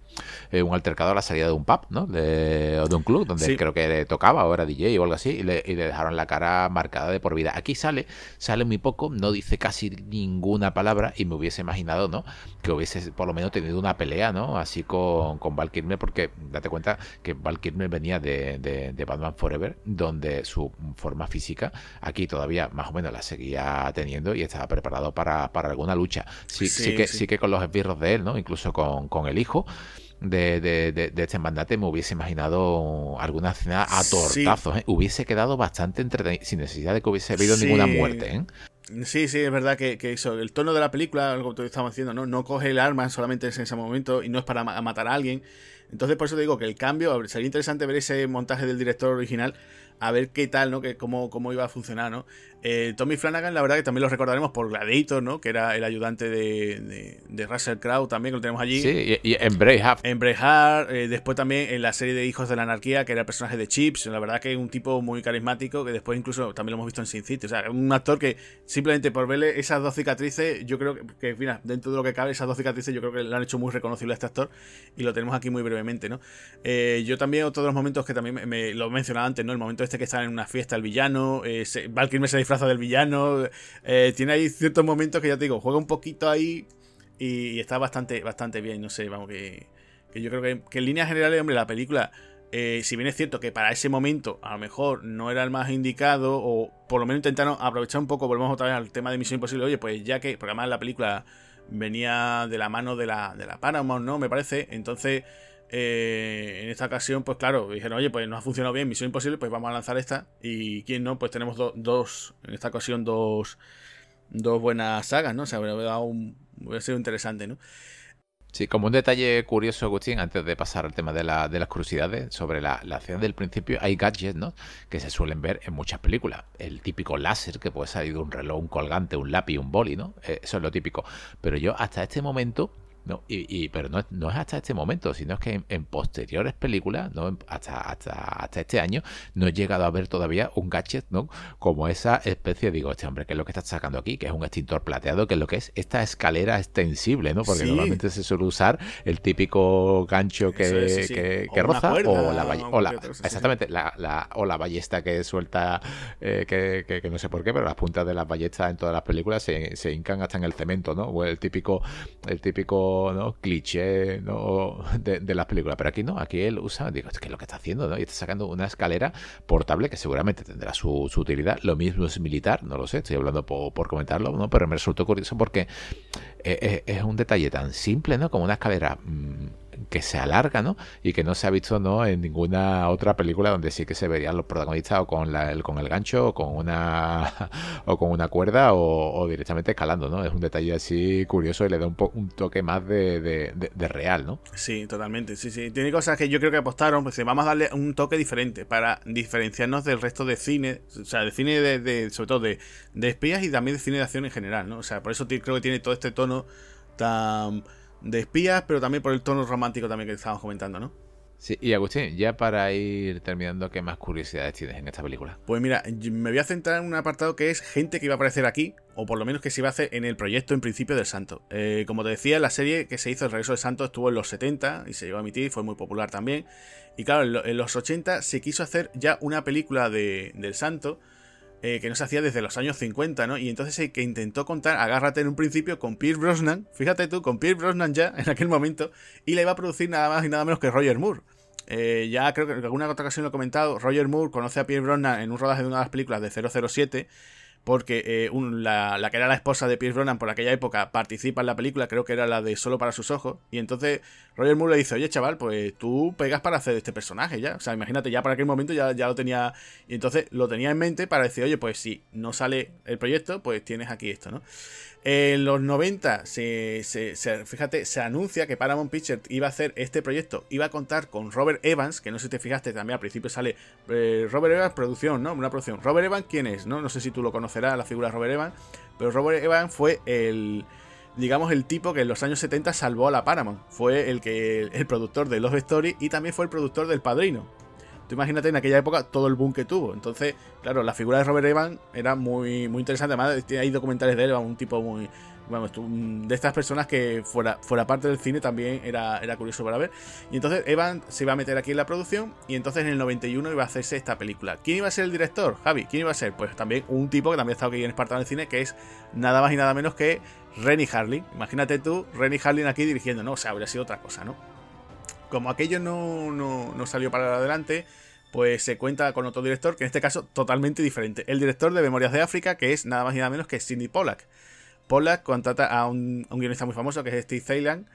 eh, un altercado a la salida de un pub, ¿no? De, o de un club, donde creo que le tocaba o era DJ o algo así, y le, y le dejaron la cara marcada de por vida. Aquí sale, sale muy poco, no dice casi ninguna palabra y me hubiese imaginado, ¿no? Que hubiese por lo menos tenido una pelea, ¿no? Así con, con Val Kilmer, porque date cuenta que Val Kilmer venía de, de, Batman Forever, donde su forma física aquí todavía más o menos la seguía teniendo y estaba preparado para, alguna lucha. Sí, sí, que, sí. que con los esbirros de él, ¿no? Incluso con, con el hijo de, de, de, este mandate me hubiese imaginado alguna escena a tortazos. ¿eh? Hubiese quedado bastante entretenido, sin necesidad de que hubiese habido ninguna muerte. ¿eh? Sí, sí, es verdad que, eso, el tono de la película, algo que estamos diciendo, ¿no? no coge el arma solamente en ese momento y no es para matar a alguien. Entonces, por eso te digo que el cambio, sería interesante ver ese montaje del director original, a ver qué tal, ¿no? Que cómo, cómo iba a funcionar, ¿no? Eh, Tommy Flanagan, la verdad que también lo recordaremos por Gladiator, ¿no? Que era el ayudante de, de, Russell Crowe también, que lo tenemos allí. Sí, y, en Braveheart. En Braveheart, eh, después también en la serie de Hijos de la Anarquía, que era el personaje de Chips. La verdad que es un tipo muy carismático, que después incluso también lo hemos visto en Sin City. O sea, un actor que simplemente por verle esas dos cicatrices, yo creo que, mira, dentro de lo que cabe, esas dos cicatrices, yo creo que le han hecho muy reconocible a este actor y lo tenemos aquí muy brevemente, ¿no? Eh, yo también, otro de los momentos que también me, lo mencionaba antes, ¿no? El momento este que está en una fiesta el villano, eh, se, Val se disfraza del villano, eh, tiene ahí ciertos momentos que ya te digo, juega un poquito ahí y, está bastante, bastante bien, no sé, vamos, que, yo creo que, en líneas generales, hombre, la película, eh, si bien es cierto que para ese momento a lo mejor no era el más indicado, o por lo menos intentaron aprovechar un poco, volvemos otra vez al tema de Misión Imposible, oye, pues ya que, porque además la película venía de la mano de la, de la Paramount, ¿no? Me parece, entonces... Eh, en esta ocasión, pues claro, dijeron, oye, pues no ha funcionado bien, Misión Imposible, pues vamos a lanzar esta. Y quién no, pues tenemos dos, en esta ocasión, dos, dos buenas sagas, ¿no? O sea, hubiera, un, hubiera sido interesante, ¿no? Sí, como un detalle curioso, Agustín, antes de pasar al tema de, la, de las curiosidades, sobre la, la escena del principio, hay gadgets, ¿no? Que se suelen ver en muchas películas. El típico láser que puede salir de un reloj, un colgante, un lápiz, un boli, ¿no? Eh, eso es lo típico. Pero yo hasta este momento no, y, pero no, no, es hasta este momento, sino es que en, posteriores películas, ¿no? hasta, hasta, hasta este año, no he llegado a ver todavía un gadget, ¿no? Como esa especie, digo, este hombre, ¿qué es lo que está sacando aquí? Que es un extintor plateado, que es lo que es esta escalera extensible, ¿no? Porque normalmente se suele usar el típico gancho que, que, roza o la, o la exactamente, la, la, o la ballesta que suelta, eh, que, no sé por qué, pero las puntas de las ballestas en todas las películas se, se hincan hasta en el cemento, ¿no? O el típico, el típico ¿no? cliché ¿no? De, las películas. Pero aquí no, aquí él usa, digo, ¿qué es lo que está haciendo? ¿no? Y está sacando una escalera portable que seguramente tendrá su, utilidad. Lo mismo es militar, no lo sé, estoy hablando por, comentarlo, ¿no? pero me resultó curioso porque es, eh, eh, es, un detalle tan simple, ¿no? Como una escalera mm, que se alarga, ¿no? Y que no se ha visto ¿no? en ninguna otra película donde sí que se verían los protagonistas o con, la, el, con el gancho o con una o con una cuerda o, directamente escalando, ¿no? Es un detalle así curioso y le da un, un toque más de, real, ¿no? Sí, totalmente, sí, sí. Tiene cosas que yo creo que apostaron, pues vamos a darle un toque diferente para diferenciarnos del resto de cine, o sea, de cine de, sobre todo de, de espías y también de cine de acción en general, ¿no? O sea, por eso creo que tiene todo este tono tan de espías, pero también por el tono romántico también que estábamos comentando, ¿no? Sí, y Agustín, ya para ir terminando, ¿qué más curiosidades tienes en esta película? Pues mira, me voy a centrar en un apartado que es gente que iba a aparecer aquí, o por lo menos que se iba a hacer en el proyecto en principio del Santo. Eh, como te decía, la serie que se hizo, El Regreso del Santo, estuvo en los 70 y se llegó a emitir, fue muy popular también. Y claro, en, los 80 se quiso hacer ya una película de, del Santo, eh, que no se hacía desde los años 50, ¿no? Y entonces el que intentó contar, agárrate en un principio con Pierce Brosnan, fíjate tú, con Pierce Brosnan ya en aquel momento, y le iba a producir nada más y nada menos que Roger Moore. Eh, ya creo que en alguna otra ocasión lo he comentado, Roger Moore conoce a Pierce Brosnan en un rodaje de una de las películas de 007 porque eh, la, que era la esposa de Pierce Brosnan por aquella época participa en la película, creo que era la de Solo para sus ojos, y entonces Roger Moore le dice, oye chaval, pues tú pegas para hacer este personaje ya, o sea, imagínate, ya para aquel momento ya, ya lo tenía, y entonces lo tenía en mente para decir, oye, pues si no sale el proyecto, pues tienes aquí esto, ¿no? En los 90, se, fíjate, se anuncia que Paramount Pictures iba a hacer este proyecto, iba a contar con Robert Evans, que no sé si te fijaste, también al principio sale eh, Robert Evans, producción, ¿no? Una producción. Robert Evans, ¿quién es? No, no sé si tú lo conocerás, la figura de Robert Evans, pero Robert Evans fue el, digamos, el tipo que en los años 70 salvó a la Paramount. Fue el, que, el productor de Love Story y también fue el productor del Padrino imagínate en aquella época todo el boom que tuvo. Entonces, claro, la figura de Robert Evans era muy, muy interesante. Además, hay documentales de él, un tipo muy. Bueno, de estas personas que fuera, fuera parte del cine también era, era curioso para ver. Y entonces Evans se iba a meter aquí en la producción y entonces en el 91 iba a hacerse esta película. ¿Quién iba a ser el director? Javi, ¿quién iba a ser? Pues también un tipo que también ha estado aquí en Espartano del Cine, que es nada más y nada menos que Rennie Harlin. Imagínate tú, Rennie Harlin aquí dirigiendo, ¿no? O sea, habría sido otra cosa, ¿no? Como aquello no, no, no salió para adelante, pues se cuenta con otro director, que en este caso totalmente diferente. El director de Memorias de África, que es nada más y nada menos que Sidney Pollack. Pollack contrata a un, guionista muy famoso, que es Steve Thailand,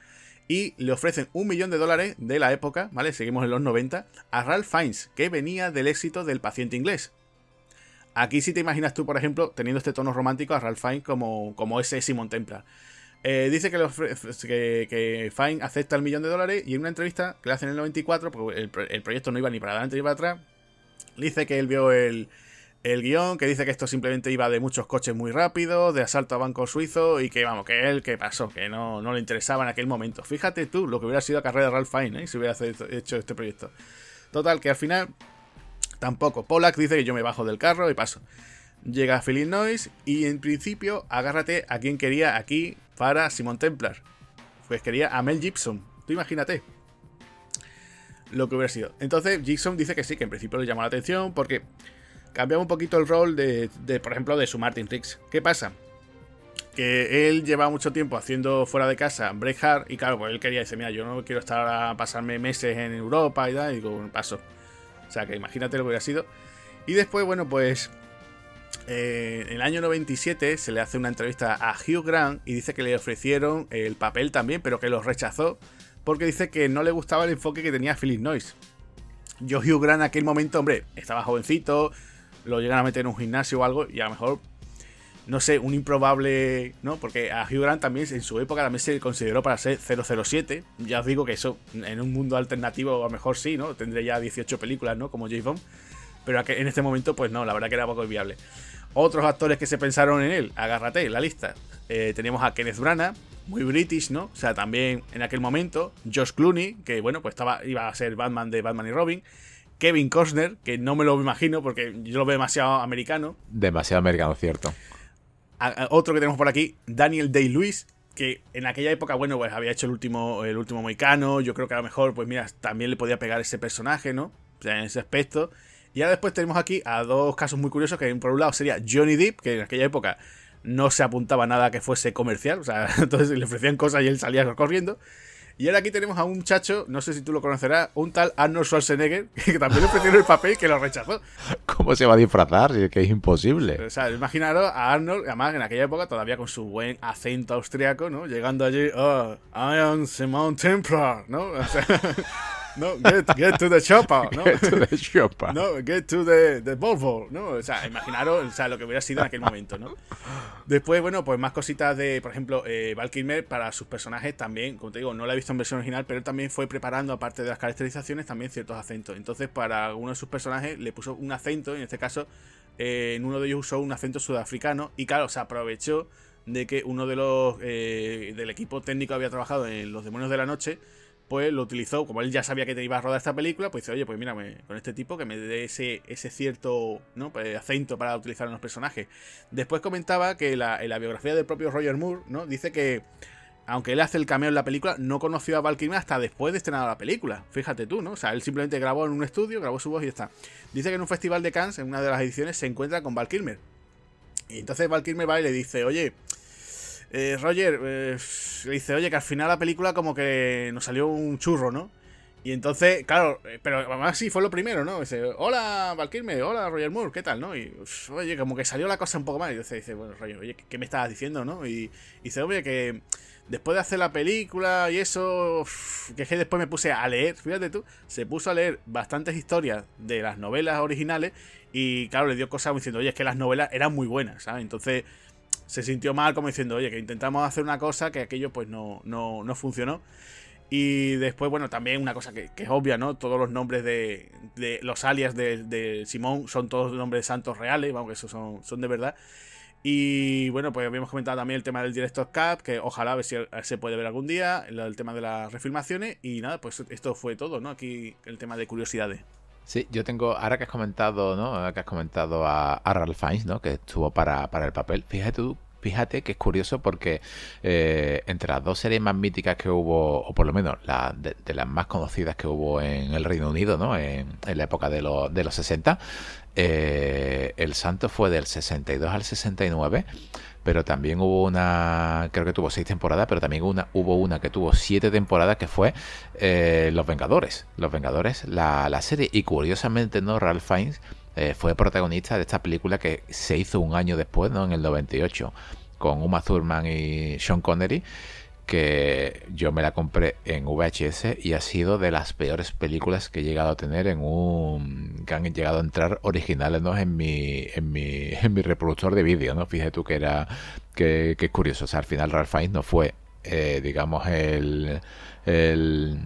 y le ofrecen un millón de dólares de la época, ¿vale? Seguimos en los 90, a Ralph Fiennes, que venía del éxito del paciente inglés. Aquí sí te imaginas tú, por ejemplo, teniendo este tono romántico a Ralph Fiennes como, como ese Simon Templar. Eh, dice que, que, Fine acepta el millón de dólares y en una entrevista que le hacen en el 94, porque el, proyecto no iba ni para adelante ni para atrás, dice que él vio el, el guion, que dice que esto simplemente iba de muchos coches muy rápidos, de asalto a banco suizo y que vamos, que él, que pasó, que no, no le interesaba en aquel momento. Fíjate tú lo que hubiera sido la carrera de Ralph Fine ¿eh? si hubiera hecho este proyecto. Total, que al final tampoco. Pollack dice que yo me bajo del carro y paso. Llega a Philip Noise y en principio agárrate a quien quería aquí para Simon Templar. Pues quería a Mel Gibson. Tú imagínate lo que hubiera sido. Entonces Gibson dice que sí, que en principio le llamó la atención porque cambiaba un poquito el rol de, por ejemplo, de su Martin Riggs. ¿Qué pasa? Que él lleva mucho tiempo haciendo fuera de casa Breakheart y claro, pues él quería decir, mira, yo no quiero estar a pasarme meses en Europa y tal, y digo, paso. O sea, que imagínate lo que hubiera sido. Y después, bueno, pues eh, en el año 97 se le hace una entrevista a Hugh Grant y dice que le ofrecieron el papel también, pero que lo rechazó porque dice que no le gustaba el enfoque que tenía Philip Noyce. Yo Hugh Grant en aquel momento, hombre, estaba jovencito, lo llegan a meter en un gimnasio o algo y a lo mejor, no sé, un improbable, ¿no? Porque a Hugh Grant también en su época también se consideró para ser 007. Ya os digo que eso en un mundo alternativo a lo mejor sí, ¿no? Tendría ya 18 películas, ¿no? Como James Bond. Pero en este momento, pues no, la verdad que era poco viable. Otros actores que se pensaron en él, agárrate, la lista. Eh, tenemos a Kenneth Branagh, muy british, ¿no? O sea, también en aquel momento, Josh Clooney, que bueno, pues estaba, iba a ser Batman de Batman y Robin. Kevin Costner, que no me lo imagino porque yo lo veo demasiado americano. Demasiado americano, cierto. otro que tenemos por aquí, Daniel Day-Lewis, que en aquella época, bueno, pues había hecho el último, el último Moicano. Yo creo que a lo mejor, pues mira, también le podía pegar ese personaje, ¿no? O sea, en ese aspecto. Y ahora después tenemos aquí a dos casos muy curiosos, que por un lado sería Johnny Depp, que en aquella época no se apuntaba nada que fuese comercial, o sea, entonces le ofrecían cosas y él salía corriendo. Y ahora aquí tenemos a un muchacho, no sé si tú lo conocerás, un tal Arnold Schwarzenegger, que también le ofrecieron el papel y que lo rechazó. ¿Cómo se va a disfrazar? Si es que es imposible. O sea, imaginaros a Arnold, además en aquella época todavía con su buen acento austriaco, ¿no? Llegando allí, oh, I am Simon Templar, ¿no? O sea, no, get, to the chopper, ¿no? Get to the chopper. No, get to the, the Volvo, ¿no? O sea, imaginaros o sea, lo que hubiera sido en aquel momento, ¿no? Después, bueno, pues más cositas de, por ejemplo, eh, Val Kilmer para sus personajes también, como te digo, no la he visto en versión original, pero él también fue preparando, aparte de las caracterizaciones, también ciertos acentos. Entonces, para alguno de sus personajes le puso un acento, en este caso, eh, en uno de ellos usó un acento sudafricano, y claro, se aprovechó de que uno de los eh, del equipo técnico había trabajado en Los Demonios de la Noche pues lo utilizó, como él ya sabía que te iba a rodar esta película, pues dice, oye, pues mírame, con este tipo que me dé ese, ese cierto ¿no? Pues, acento para utilizar en los personajes. Después comentaba que la, en la biografía del propio Roger Moore, ¿no? Dice que, aunque él hace el cameo en la película, no conoció a Val Kilmer hasta después de estrenar la película. Fíjate tú, ¿no? O sea, él simplemente grabó en un estudio, grabó su voz y ya está. Dice que en un festival de Cannes, en una de las ediciones, se encuentra con Val Kilmer. Y entonces Val Kilmer va y le dice, oye, eh, Roger eh, dice, oye, que al final la película como que nos salió un churro, ¿no? Y entonces, claro, eh, pero además sí fue lo primero, ¿no? Dice, hola, Valkyrie, hola, Roger Moore, ¿qué tal, no? Y, oye, como que salió la cosa un poco mal. Y dice, bueno, Roger, oye, ¿qué me estabas diciendo, no? Y, dice, oye, que después de hacer la película y eso, que es que después me puse a leer, fíjate tú, se puso a leer bastantes historias de las novelas originales y, claro, le dio cosas diciendo, oye, es que las novelas eran muy buenas, ¿sabes? Entonces se sintió mal como diciendo, oye, que intentamos hacer una cosa que aquello pues no, no, no funcionó. Y después, bueno, también una cosa que, es obvia, ¿no? Todos los nombres de, de los alias de, de, Simón son todos nombres de santos reales, vamos, que esos son, son de verdad. Y bueno, pues habíamos comentado también el tema del Director Cup, que ojalá a ver si se puede ver algún día, el, tema de las refilmaciones. Y nada, pues esto fue todo, ¿no? Aquí el tema de curiosidades. Sí, yo tengo, ahora que has comentado, ¿no? Ahora que has comentado a, Ralph Fiennes, ¿no? Que estuvo para, para el papel. Fíjate tú fíjate que es curioso porque eh, entre las dos series más míticas que hubo, o por lo menos de, las más conocidas que hubo en el Reino Unido, ¿no? En, la época de, de los 60, eh, El Santo fue del 62 al 69 pero también hubo una, creo que tuvo seis temporadas, pero también una, hubo una que tuvo siete temporadas que fue eh, Los Vengadores. Los Vengadores, la, la, serie. Y curiosamente, ¿no? Ralph Fiennes eh, fue protagonista de esta película que se hizo un año después, ¿no? En el 98, con Uma Thurman y Sean Connery, que yo me la compré en VHS y ha sido de las peores películas que he llegado a tener en un que han llegado a entrar originales ¿no? en mi en mi en mi reproductor de vídeo no fíjate tú que era que, que curioso o sea al final Ralph Fiennes no fue eh, digamos el, el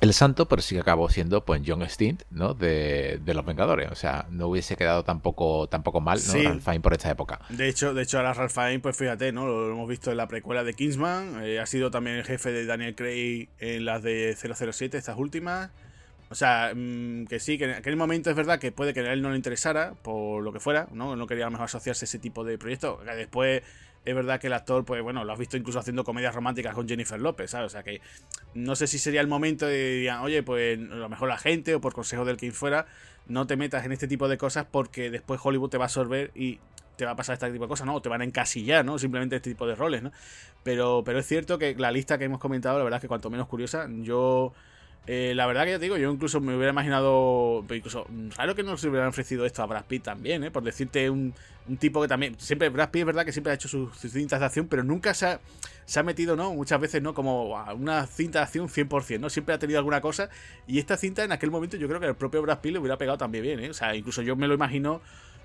el santo, pero sí que acabó siendo pues John Stint, ¿no? De, los Vengadores. O sea, no hubiese quedado tampoco, tampoco mal, ¿no? Ralph Fiennes por esta época. De hecho, de hecho, ahora Ralph Fiennes, pues fíjate, ¿no? Lo hemos visto en la precuela de Kingsman. Eh, ha sido también el jefe de Daniel Craig en las de 007, estas últimas. O sea, mm, que sí, que en aquel momento es verdad que puede que a él no le interesara, por lo que fuera, ¿no? No quería a lo mejor asociarse a ese tipo de proyectos. Después es verdad que el actor, pues bueno, lo has visto incluso haciendo comedias románticas con Jennifer López, ¿sabes? O sea que no sé si sería el momento de, oye, pues a lo mejor la gente o por consejo del quien fuera, no te metas en este tipo de cosas porque después Hollywood te va a absorber y te va a pasar este tipo de cosas, ¿no? O te van a encasillar, ¿no? Simplemente este tipo de roles, ¿no? Pero, pero es cierto que la lista que hemos comentado, la verdad es que cuanto menos curiosa, yo eh, la verdad que ya te digo, yo incluso me hubiera imaginado, incluso raro que no se hubieran ofrecido esto a Brad Pitt también, ¿eh? por decirte un, tipo que también, siempre Brad Pitt es verdad que siempre ha hecho sus, cintas de acción, pero nunca se ha, se ha, metido, ¿no? Muchas veces, ¿no? Como a una cinta de acción 100%, ¿no? Siempre ha tenido alguna cosa y esta cinta en aquel momento yo creo que el propio Brad Pitt le hubiera pegado también bien, ¿eh? O sea, incluso yo me lo imagino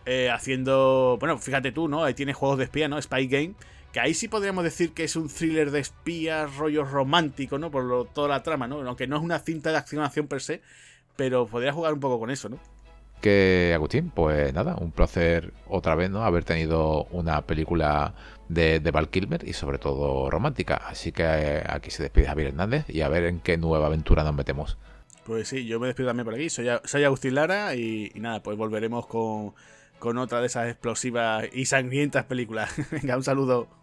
eh, haciendo, bueno, fíjate tú, ¿no? Ahí tiene juegos de espía, ¿no? Spy Game que ahí sí podríamos decir que es un thriller de espías, rollo romántico, ¿no? Por toda la trama, ¿no? Aunque no es una cinta de acción-acción per se, pero podría jugar un poco con eso, ¿no? Que Agustín, pues nada, un placer otra vez, ¿no? Haber tenido una película de, Val Kilmer y sobre todo romántica. Así que eh, aquí se despide Javier Hernández y a ver en qué nueva aventura nos metemos. Pues sí, yo me despido también por aquí. Soy, soy Agustín Lara y nada, pues volveremos con, con otra de esas explosivas y sangrientas películas. Venga, un saludo.